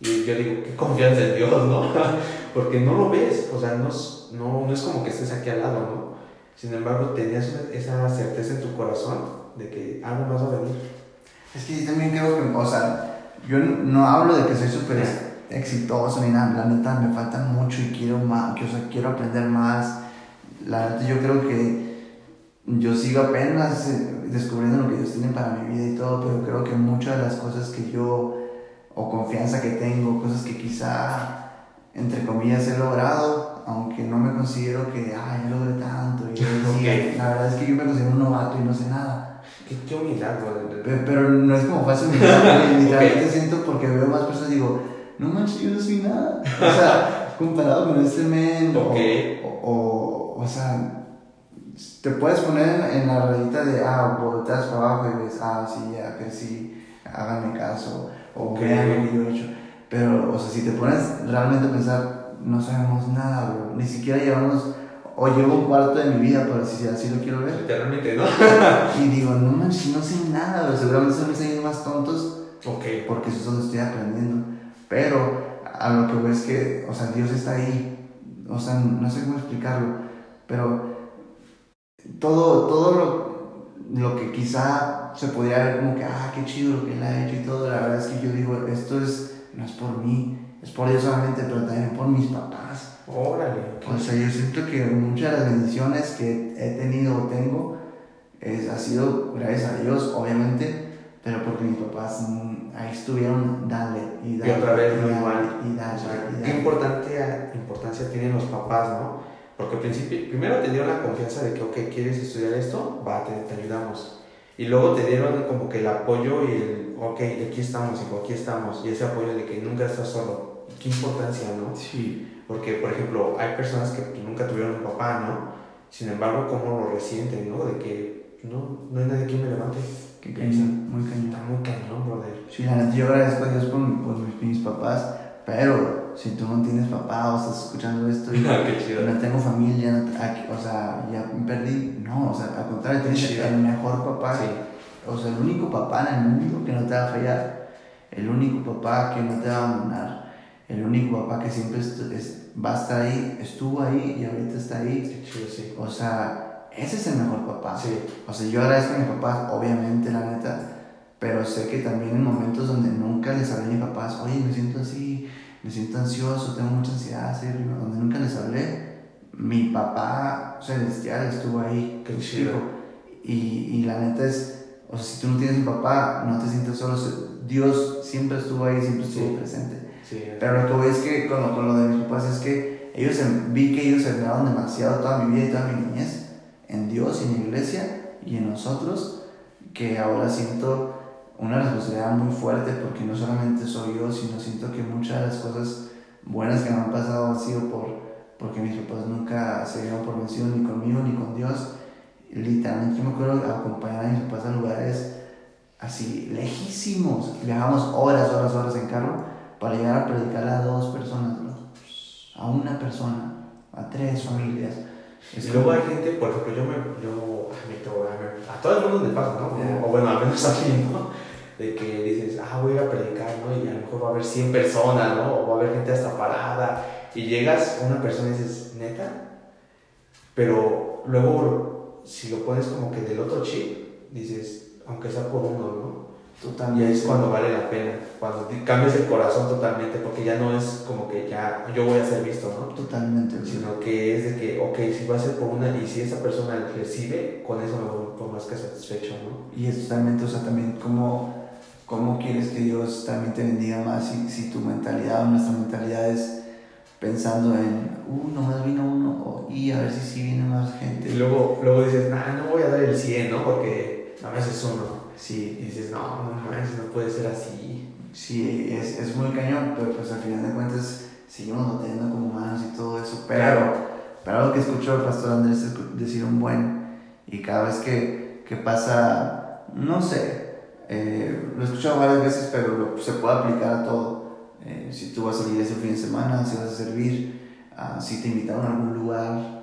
Y yo digo, qué confianza en Dios, ¿no? Porque no lo ves, o sea, no, no, no es como que estés aquí al lado, ¿no? Sin embargo, tenías esa certeza en tu corazón de que algo más va a venir. Es que yo también creo que, o sea, yo no hablo de que soy súper exitoso ni nada, la neta me falta mucho y quiero más, o sea, quiero aprender más. La neta yo creo que yo sigo apenas eh, descubriendo lo que Dios tiene para mi vida y todo, pero creo que muchas de las cosas que yo o confianza que tengo, cosas que quizá, entre comillas, he logrado, aunque no me considero que, ay, yo logré tanto. Y La verdad es que yo me considero un novato y no sé nada. Qué, qué humildad, pero, pero, no es como fácil humildad, literalmente siento porque veo más personas y digo, no manches, yo no soy nada. O sea, comparado con este men, o, o, o, sea, te puedes poner en la rayita de, ah, volteas para abajo y ves, ah, sí, ya crecí, háganme caso o okay. vean lo que yo he hecho. Pero, o sea, si te pones realmente a pensar, no sabemos nada, bro. Ni siquiera llevamos, o llevo un cuarto de mi vida, por así, así lo quiero ver. Literalmente, ¿no? y digo, no manches, no sé nada, bro. Seguramente son mis años más tontos. Ok. Porque eso es donde estoy aprendiendo. Pero, a lo que veo es que, o sea, Dios está ahí. O sea, no sé cómo explicarlo. Pero, todo, todo lo, lo que quizá se podría ver como que, ah, qué chido lo que él ha hecho y todo. La verdad es que yo digo, esto es, no es por mí, es por Dios solamente, pero también por mis papás. Órale. O sea, yo siento que muchas de las bendiciones que he tenido o tengo es, ha sido gracias a Dios, obviamente, pero porque mis papás mm, ahí estuvieron, dale y dale. Y otra vez, y igual. Y dale, y Qué importante, importancia tienen los papás, ¿no? Porque al principio, primero te dieron la confianza de que, ok, ¿quieres estudiar esto? Va, te, te ayudamos y luego te dieron como que el apoyo y el, ok, aquí estamos, hijo, aquí estamos. Y ese apoyo de que nunca estás solo. Qué importancia, ¿no? Sí. Porque, por ejemplo, hay personas que nunca tuvieron un papá, ¿no? Sin embargo, ¿cómo lo resienten, no? De que no, no hay nadie que me levante. Qué cañón, muy cañón. Está muy cañón, brother. Sí, la yo agradezco a Dios por, por mis, mis papás, pero si tú no tienes papá o estás escuchando esto y ah, no tengo familia, o sea, ya me perdí, no, o sea, al contrario, tienes el mejor papá, o sea, el único papá en el mundo que no te va a fallar, el único papá que no te va a abandonar, el único papá que siempre va a estar ahí, estuvo ahí y ahorita está ahí. sí. O sea, ese es el mejor papá. O sea, yo agradezco a mi papá, obviamente, la neta, pero sé que también en momentos donde nunca les hablé a mis papás, oye, me siento así, me siento ansioso, tengo mucha ansiedad, donde nunca les hablé, mi papá celestial estuvo ahí, Qué chido. Y, y la neta es, o sea, si tú no tienes un papá, no te sientes solo, Dios siempre estuvo ahí, siempre estuvo presente. Sí, Pero lo que voy es que con lo, con lo de mis papás es que ellos, vi que ellos se miraron demasiado toda mi vida y toda mi niñez en Dios y en la iglesia y en nosotros, que ahora siento una responsabilidad muy fuerte porque no solamente soy yo, sino siento que muchas de las cosas buenas que me han pasado han sido por, porque mis papás nunca se dieron por vencido ni conmigo ni con Dios. Literalmente yo me acuerdo acompañar a mis papás a lugares así lejísimos. Viajamos horas, horas, horas en carro para llegar a predicar a dos personas, a una persona, a tres familias. y luego hay gente, por ejemplo, yo me, yo, a todo el mundo le pasa, ¿no? O, bueno, al menos a mí, ¿no? de que dices, ah, voy a ir a predicar, ¿no? Y a lo mejor va a haber 100 personas, ¿no? O va a haber gente hasta parada. Y llegas a una persona y dices, neta. Pero luego, si lo pones como que del otro chip, dices, aunque sea por uno, ¿no? Totalmente. Y es cuando vale la pena, cuando cambias el corazón totalmente, porque ya no es como que ya yo voy a ser visto, ¿no? Totalmente. Sino que es de que, ok, si va a ser por una y si esa persona recibe, con eso me voy por más que satisfecho, ¿no? Y es totalmente, o sea, también como ¿Cómo quieres que Dios también te bendiga más si, si tu mentalidad o nuestra mentalidad es pensando en, uh, nomás vino uno, y a ver si sí viene más gente? Y luego, luego dices, nah, no voy a dar el 100, ¿no? Porque a veces es uno. Sí, y dices, no, no no puede ser así. Sí, es, es muy cañón, pero pues al final de cuentas seguimos batallando como humanos y todo eso. Pero, claro. pero algo que escuchó el pastor Andrés es decir un buen, y cada vez que, que pasa, no sé, eh, lo he escuchado varias veces, pero se puede aplicar a todo. Eh, si tú vas a salir ese fin de semana, si vas a servir, uh, si te invitaron a algún lugar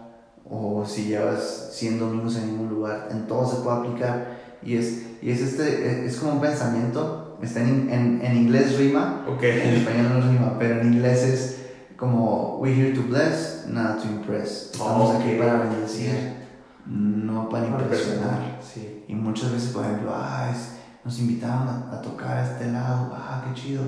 o si llevas 100 domingos en ningún lugar, en todo se puede aplicar. Y es, y es, este, es como un pensamiento, está en, en, en inglés rima, Okay. en español no rima, pero en inglés es como, we here to bless, not to impress. Estamos Oh, aquí para bendecir, no para impresionar. Sí. Y muchas veces, por ejemplo, ah, es- nos invitaron a, a tocar a este lado, ah, qué chido.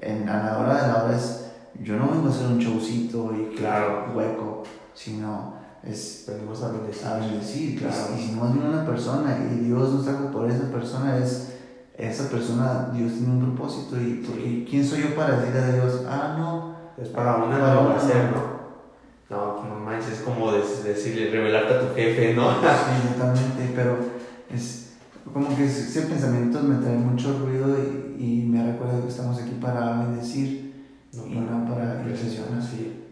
En, a la hora de la hora es, yo no vengo a hacer un showcito y Claro. hueco, sino es Venimos a bendecir. a bendecir. Claro. Y si no viene una persona y Dios nos trajo por esa persona, es esa persona, Dios tiene un propósito. Y porque, ¿quién soy yo para decirle a Dios, ah, no? Es para una Para no va a ser, ¿no? No, no manches, es como decirle, revelarte a tu jefe, ¿no? Sí, totalmente, pero como que ese pensamiento me trae mucho ruido y, y me recuerda que estamos aquí para bendecir y no para impresionar. Sí.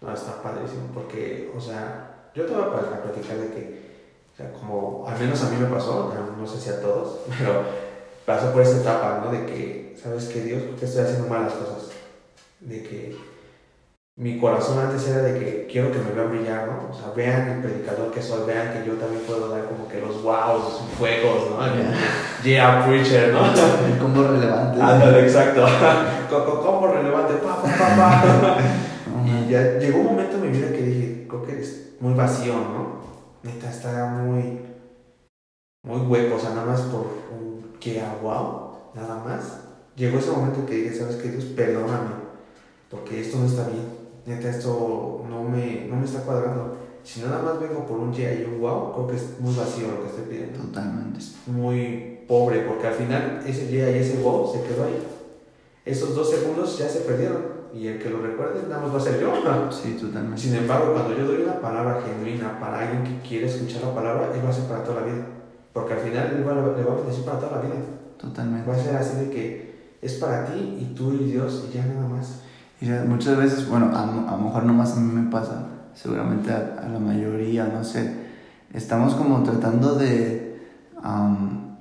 No, está padrísimo, porque, o sea, yo te voy a pl- a platicar de que, o sea, como, al menos a mí me pasó, no, no sé si a todos, pero pasó por esta etapa, ¿no? De que, ¿sabes qué, Dios? ¿Por qué estoy haciendo malas cosas? De que mi corazón antes era de que quiero que me vean brillar, ¿no? O sea, vean el predicador que soy, vean que yo también puedo dar como que los los fuegos, ¿no? Yeah, preacher, ¿no? El combo relevante. Ándale, exacto. Co- co- Como relevante, pa, pa, pa, pa. Y ya llegó un momento en mi vida que dije, creo que es muy vacío, ¿no? Neta, está muy, muy hueco, o sea, nada más por un que ah, wow, nada más. Llegó ese momento que dije, ¿sabes qué, Dios? Perdóname, porque esto no está bien. Neta, esto no me, no me está cuadrando. Si nada más vengo por un yeah y un wow, creo que es muy vacío lo que estoy pidiendo Totalmente. muy pobre, porque al final ese día y ese wow se quedó ahí. Esos dos segundos ya se perdieron y el que lo recuerde nada más va a ser yo. Sí, totalmente. Sin embargo, cuando yo doy una palabra genuina para alguien que quiere escuchar la palabra, él va a ser para toda la vida. Porque al final él va, le va a bendecir para toda la vida. Totalmente. Va a ser así de que es para ti y tú y Dios y ya nada más. Y muchas veces, bueno, a, a lo mejor nomás a mí me pasa, seguramente a, a la mayoría, no sé, estamos como tratando de, am,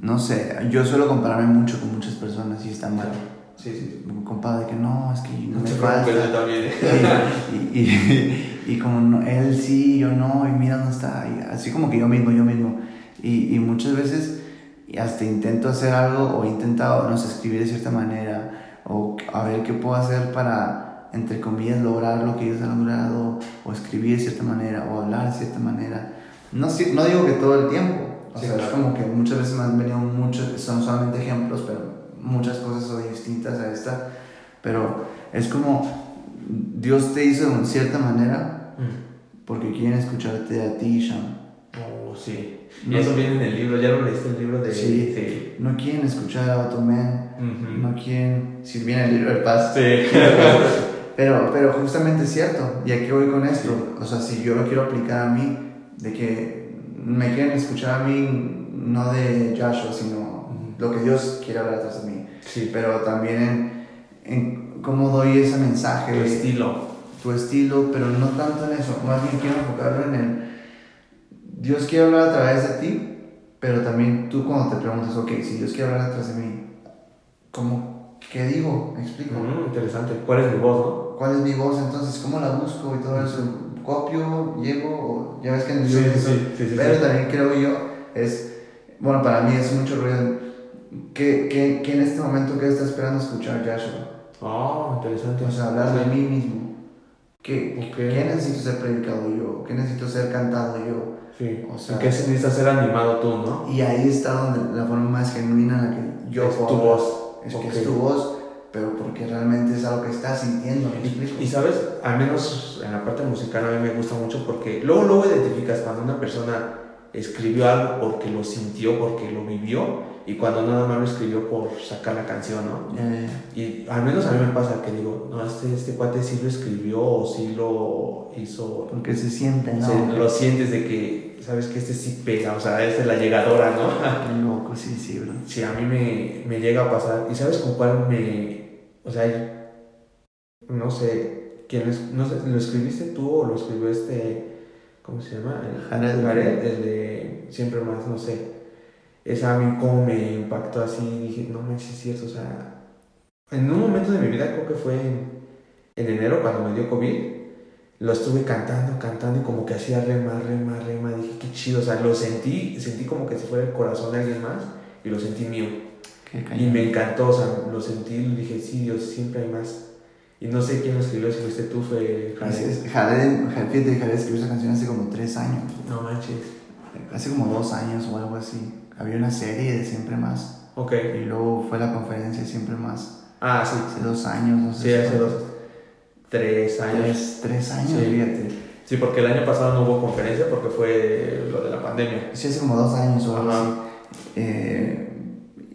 no sé, yo suelo compararme mucho con muchas personas y está mal. Sí, sí. De que no, es que no No me yo también. ¿eh? y, y, y como no, él sí, yo no, y mira dónde está, y así como que yo mismo, yo mismo. Y, y muchas veces y hasta intento hacer algo o he intentado, no sé, escribir de cierta manera o a ver qué puedo hacer para, entre comillas, lograr lo que ellos han logrado o escribir de cierta manera o hablar de cierta manera. No, no digo que todo el tiempo, o Sí, sea, es claro. como que muchas veces me han venido muchos, son solamente ejemplos, pero muchas cosas son distintas a esta, pero es como Dios te hizo de cierta manera porque quieren escucharte a ti, Sean. Sí. No- eso viene en el libro, ¿ya lo leíste el libro de... Sí. sí. No quieren escuchar a man, Ujú. no quieren, si viene el libro del paz. Sí. Pero, pero justamente es cierto, y aquí voy con esto, o sea, si yo lo quiero aplicar a mí, de que me quieren escuchar a mí, no de Joshua, sino lo que Dios quiere hablar atrás de mí, Sí, pero también en, en cómo doy ese mensaje. tu estilo. tu estilo, pero no tanto en eso, más bien quiero enfocarlo en el Dios quiere hablar a través de ti, pero también tú cuando te preguntas, ok, si Dios quiere hablar a través de mí, ¿cómo, ¿qué digo? ¿Me explico? Mm, interesante. ¿Cuál es mi voz, ¿Cuál es mi voz entonces? ¿Cómo la busco y todo eso? ¿Copio? ¿Llego? O, ya ves que en el no? sí, sí, pero sí. también creo yo, es, bueno, para mí es mucho ruido. ¿Qué, qué, qué en este momento que está esperando escuchar Joshua? Oh, interesante. O sea, hablar de mí mismo. ¿Qué, Ok. ¿Qué necesito ser predicado yo? ¿Qué necesito ser cantado yo? Sí. O sea- ¿Qué necesitas ser animado tú, no? Y ahí está donde la forma más genuina en la que yo es tu voz. Es que Ok. es tu voz, pero porque realmente es algo que estás sintiendo, ¿me explico? Y, sabes, al menos en la parte musical a mí me gusta mucho porque luego, luego identificas cuando una persona escribió algo porque lo sintió, porque lo vivió y cuando nada más lo escribió por sacar la canción, ¿no? Ya. Y al menos a mí me pasa que digo, no, este, este cuate sí lo escribió o sí lo hizo. Porque se siente, ¿no? Se- lo sientes de que, sabes que este sí pega, o sea, es la llegadora, ¿no? Loco, sí, sí, bro. Sí, a mí me, me llega a pasar. ¿Y sabes con cuál me.? O sea, no sé. ¿Quién es? No sé, ¿lo escribiste tú o lo escribió este. ¿Cómo se llama? El- Jared. Jared, el de Siempre Más, no sé. Esa a mí como me impactó así. Dije, no me es cierto, o sea. En un momento de mi vida, creo que fue en, en enero cuando me dio COVID. Lo estuve cantando, cantando y como que hacía rema, rema, rema. Qué chido, o sea, lo sentí, sentí como que si fuera el corazón de alguien más y lo sentí mío. Qué Y me encantó, o sea, lo sentí y dije, sí, Dios, siempre hay más. Y no sé quién lo escribió, si fuiste tú, fue Jared. Jared, Jared, fíjate, Jared escribió esa canción hace como tres años. No manches. Hace como dos años o algo así. Había una serie de Siempre Más. Ok. Y luego fue la conferencia de Siempre Más. Ah, sí. Hace dos años, no sé. Sí, si hace fue. dos, tres años. Tres, tres años, Sí. fíjate. Sí, porque el año pasado no hubo conferencia porque fue lo de la pandemia. Sí, hace como dos años o algo así. Eh,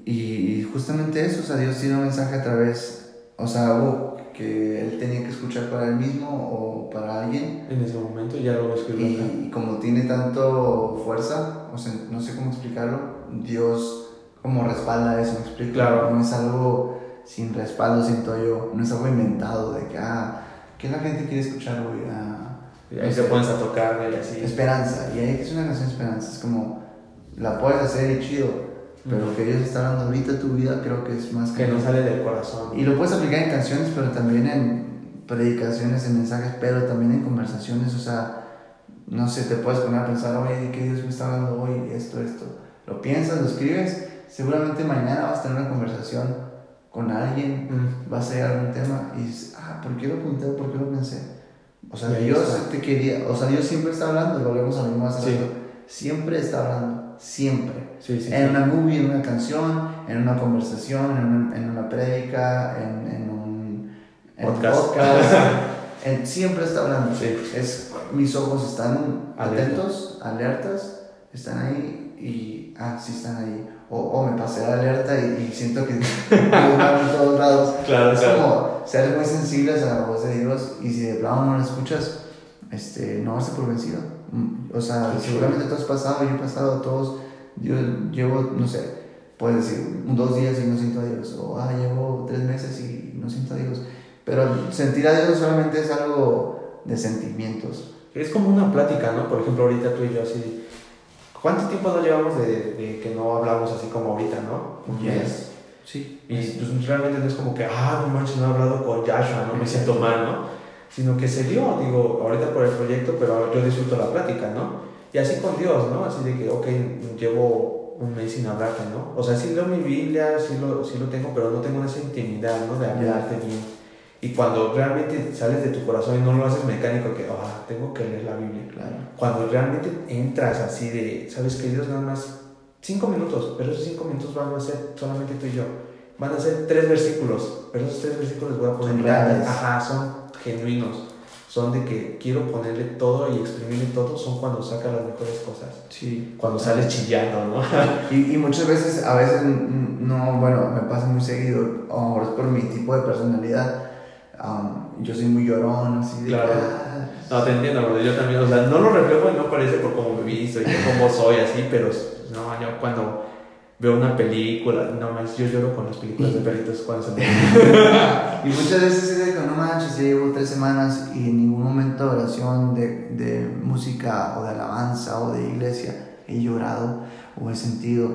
y justamente eso, o sea, Dios tiene un mensaje a través, o sea, algo que él tenía que escuchar para él mismo o para alguien. En ese momento ya lo escribió acá. Y como tiene tanto fuerza, o sea, no sé cómo explicarlo, Dios como respalda eso, me explico. Claro. No es algo sin respaldo, siento yo, no es algo inventado de que, ah, ¿qué la gente quiere escuchar hoy? Ah, Y ahí se pones a tocar y así. Esperanza, y ahí es una canción de esperanza, es como, la puedes hacer y chido, pero que Dios está hablando ahorita tu vida creo que es más Que no sale del corazón. Y lo puedes aplicar en canciones, pero también en predicaciones, en mensajes, pero también en conversaciones, o sea, no sé, te puedes poner a pensar, oye, ¿de qué Dios me está hablando hoy? Esto, esto. Lo piensas, lo escribes, seguramente mañana vas a tener una conversación con alguien, Mm. vas a llegar a algún tema y dices, ah, ¿por qué lo apunté? ¿Por qué lo pensé? O sea, Dios está. te quería, o sea, Dios siempre está hablando, y volvemos a lo mismo hace Sí. siempre está hablando, siempre. Sí, sí. En una movie, en una canción, en una conversación, en, un- en una prédica, en, en un en Podcast. podcast. En- siempre está hablando. Es, mis ojos están Alerta. atentos, alertas, están ahí y, ah, sí están ahí. O, o me pasé la alerta y, y siento que me en todos lados. Claro, Es claro. como ser muy sensibles a la voz de Dios y si de plano no la escuchas, este, no darse por vencido. Mm, O sea, Qué seguramente tú has pasado, yo he pasado, todos, yo llevo, no sé, puedes decir, dos días y no siento a Dios, o ah, llevo tres meses y no siento a Dios. Pero sentir a Dios solamente es algo de sentimientos. Es como una plática, ¿no? Por ejemplo, ahorita tú y yo así. ¿Cuánto tiempo nos llevamos de, de que no hablamos así como ahorita, no? Un mes. Sí. Y pues realmente no es como que, ah, no manches, no he hablado con Joshua, no me siento mal, ¿no? Sino que se dio, digo, ahorita por el proyecto, pero yo disfruto la plática, ¿no? Y así con Dios, ¿no? Así de que, ok, llevo un mes sin hablarte, ¿no? O sea, sí leo mi Biblia, sí lo, sí lo tengo, pero no tengo esa intimidad, ¿no? De hablarte bien. Y cuando realmente sales de tu corazón y no lo haces mecánico, que, ah, tengo que leer la Biblia. Claro. Cuando realmente entras así de, sabes que Dios nada más cinco minutos, pero esos cinco minutos van a ser solamente tú y yo. Van a ser tres versículos, pero esos tres versículos voy a poner. Ajá, son genuinos. Son de que quiero ponerle todo y exprimirle todo, son cuando saca las mejores cosas. Sí. Cuando sales chillando, ¿no? Y, y muchas veces, a veces, no, bueno, me pasa muy seguido, ahora es por mi tipo de personalidad. um, yo soy muy llorón, así de Claro. que, ah, No, te entiendo, bro. Yo también, o sea, no lo reflejo y no parece por cómo me visto y cómo soy así, pero no, yo cuando veo una película, no más, yo lloro con las películas de perritos cuando se. Y muchas veces es de que no manches, ya llevo tres semanas y en ningún momento de oración, de, de música o de alabanza o de iglesia he llorado o he sentido.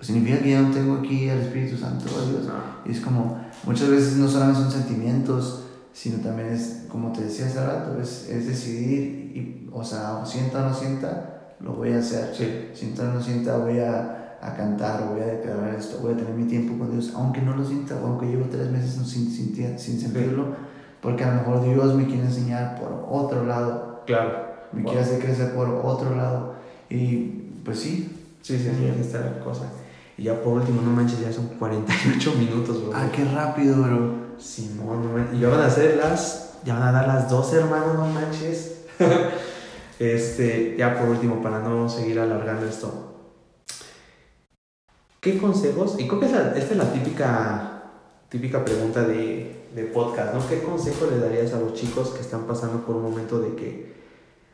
Significa que yo no tengo aquí al Espíritu Santo Dios. No. Y es como, muchas veces no solamente son sentimientos, sino también es, como te decía hace rato, es, es decidir, y, o sea, sienta o no sienta, lo voy a hacer. Sí, Sienta o no sienta, voy a, a cantar, voy a declarar esto, voy a tener mi tiempo con Dios, aunque no lo sienta, o aunque llevo tres meses sin, sin, sin sentirlo, porque a lo mejor Dios me quiere enseñar por otro lado, claro. me Wow. quiere hacer crecer por otro lado. Y pues sí, Sí, sí, sí, está la cosa. Y ya por último, no manches, ya son 48 minutos, bro. ah, qué rápido, bro. Simón, no manches. Y ya van a ser las. Ya van a dar las 12, hermano, no manches. este, ya por último, para no seguir alargando esto. ¿Qué consejos? Y creo que esta es la típica, típica pregunta de, de podcast, ¿no? ¿Qué consejo le darías a los chicos que están pasando por un momento de que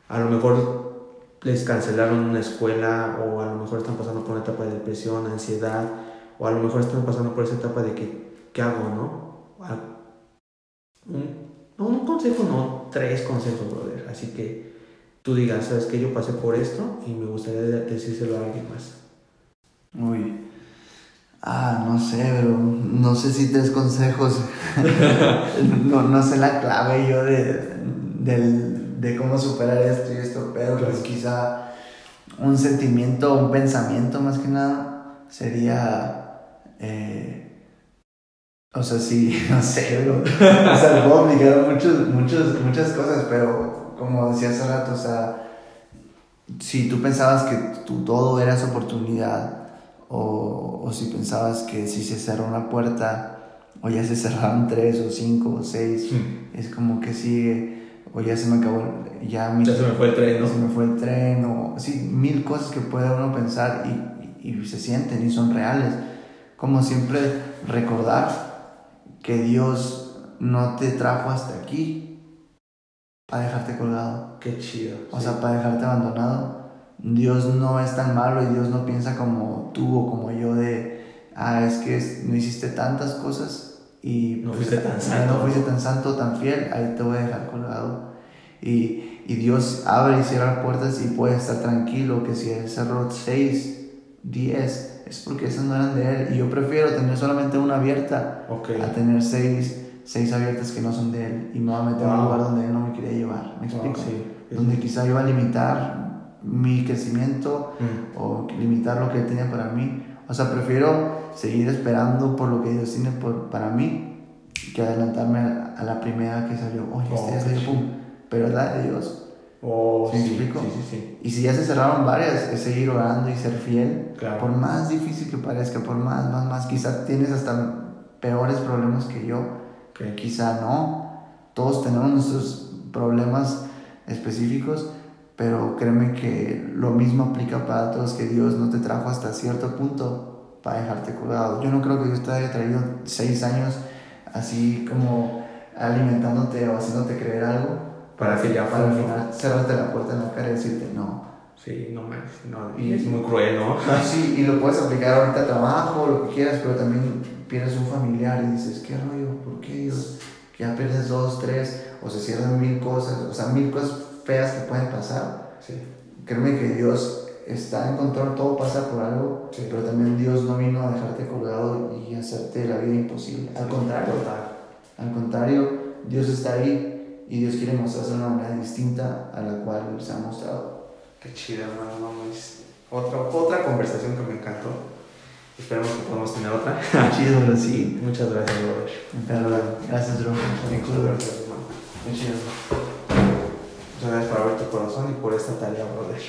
a lo mejor les cancelaron una escuela o a lo mejor están pasando por una etapa de depresión, ansiedad o a lo mejor están pasando por esa etapa de que, ¿qué hago, no? Un, no, un consejo, no, tres consejos, brother. Así que tú digas, ¿sabes qué? Yo pasé por esto y me gustaría de- decírselo a alguien más. Uy. Ah, no sé, bro. No sé si tres consejos. no, no sé la clave yo de, del- de cómo superar esto y esto, pero pues Claro. quizá un sentimiento, un pensamiento más que nada, sería, eh, o sea, sí, no sé, bro. o sea, puedo aplicar muchos, muchos, muchas cosas, pero como decía hace rato, o sea, si tú pensabas que tu todo era esa oportunidad, o, o si pensabas que si se cerró una puerta, o ya se cerraron tres o cinco o seis, es como que sigue, o ya se me acabó, ya, mi- Ya se me fue el tren, ¿no? se me fue el tren, o sí, mil cosas que puede uno pensar y, y, y se sienten y son reales. Como siempre, recordar que Dios no te trajo hasta aquí para dejarte colgado, Qué chido. o sí. sea, para dejarte abandonado. Dios no es tan malo y Dios no piensa como tú o como yo de, ah, es que no hiciste tantas cosas y No pues, fuiste tan santo. no fuiste tan santo, tan fiel, ahí te voy a dejar colgado. Y, y Dios abre y cierra puertas y puedes estar tranquilo que si Él cerró 6, 10, es porque esas no eran de Él. Y yo prefiero tener solamente una abierta a tener 6 seis abiertas que no son de Él y me va a meter a un lugar donde Él no me quería llevar. ¿Me explico? Sí. Donde quizá iba a limitar mi crecimiento Mm. o limitar lo que Él tenía para mí. O sea, prefiero seguir esperando por lo que Dios tiene por, para mí que adelantarme a, a la primera que salió. Oye, este Oh, ya qué salió, chido. pum. Pero es la de Dios. Oh, ¿Sí sí, sí, sí. Y si ya se cerraron varias, es seguir orando y ser fiel. Claro. Por más difícil que parezca, por más, más, más. Quizá tienes hasta peores problemas que yo. Ok. Quizá no. Todos tenemos nuestros problemas específicos. Pero créeme que lo mismo aplica para todos, que Dios no te trajo hasta cierto punto para dejarte colgado. Yo no creo que Dios te haya traído seis años así como alimentándote o haciéndote creer algo Para que ya para al final cerrarte la puerta en la cara y decirte no. Sí, no manches. No, y es muy cruel, ¿no? Sí, y lo puedes aplicar ahorita a trabajo, lo que quieras, pero también pierdes un familiar y dices, ¿qué rollo? ¿Por qué Dios? Que ya pierdes dos, tres, o se cierran mil cosas, o sea, mil cosas feas que pueden pasar. Sí. Créeme que Dios está en control, todo pasa por algo, Sí. pero también Dios no vino a dejarte colgado y hacerte la vida imposible. Al contrario, al contrario, Dios está ahí y Dios quiere mostrarse de una manera distinta a la cual se ha mostrado. Qué chido, hermano. No, es otra, otra conversación que me encantó. Esperemos que podamos tener otra. Chido, pero sí. Muchas gracias, brother. Pero, gracias, bro. Muchas bro. gracias, hermano. Muy chido. Muchas gracias por abrir tu corazón y por esta tarea, brother.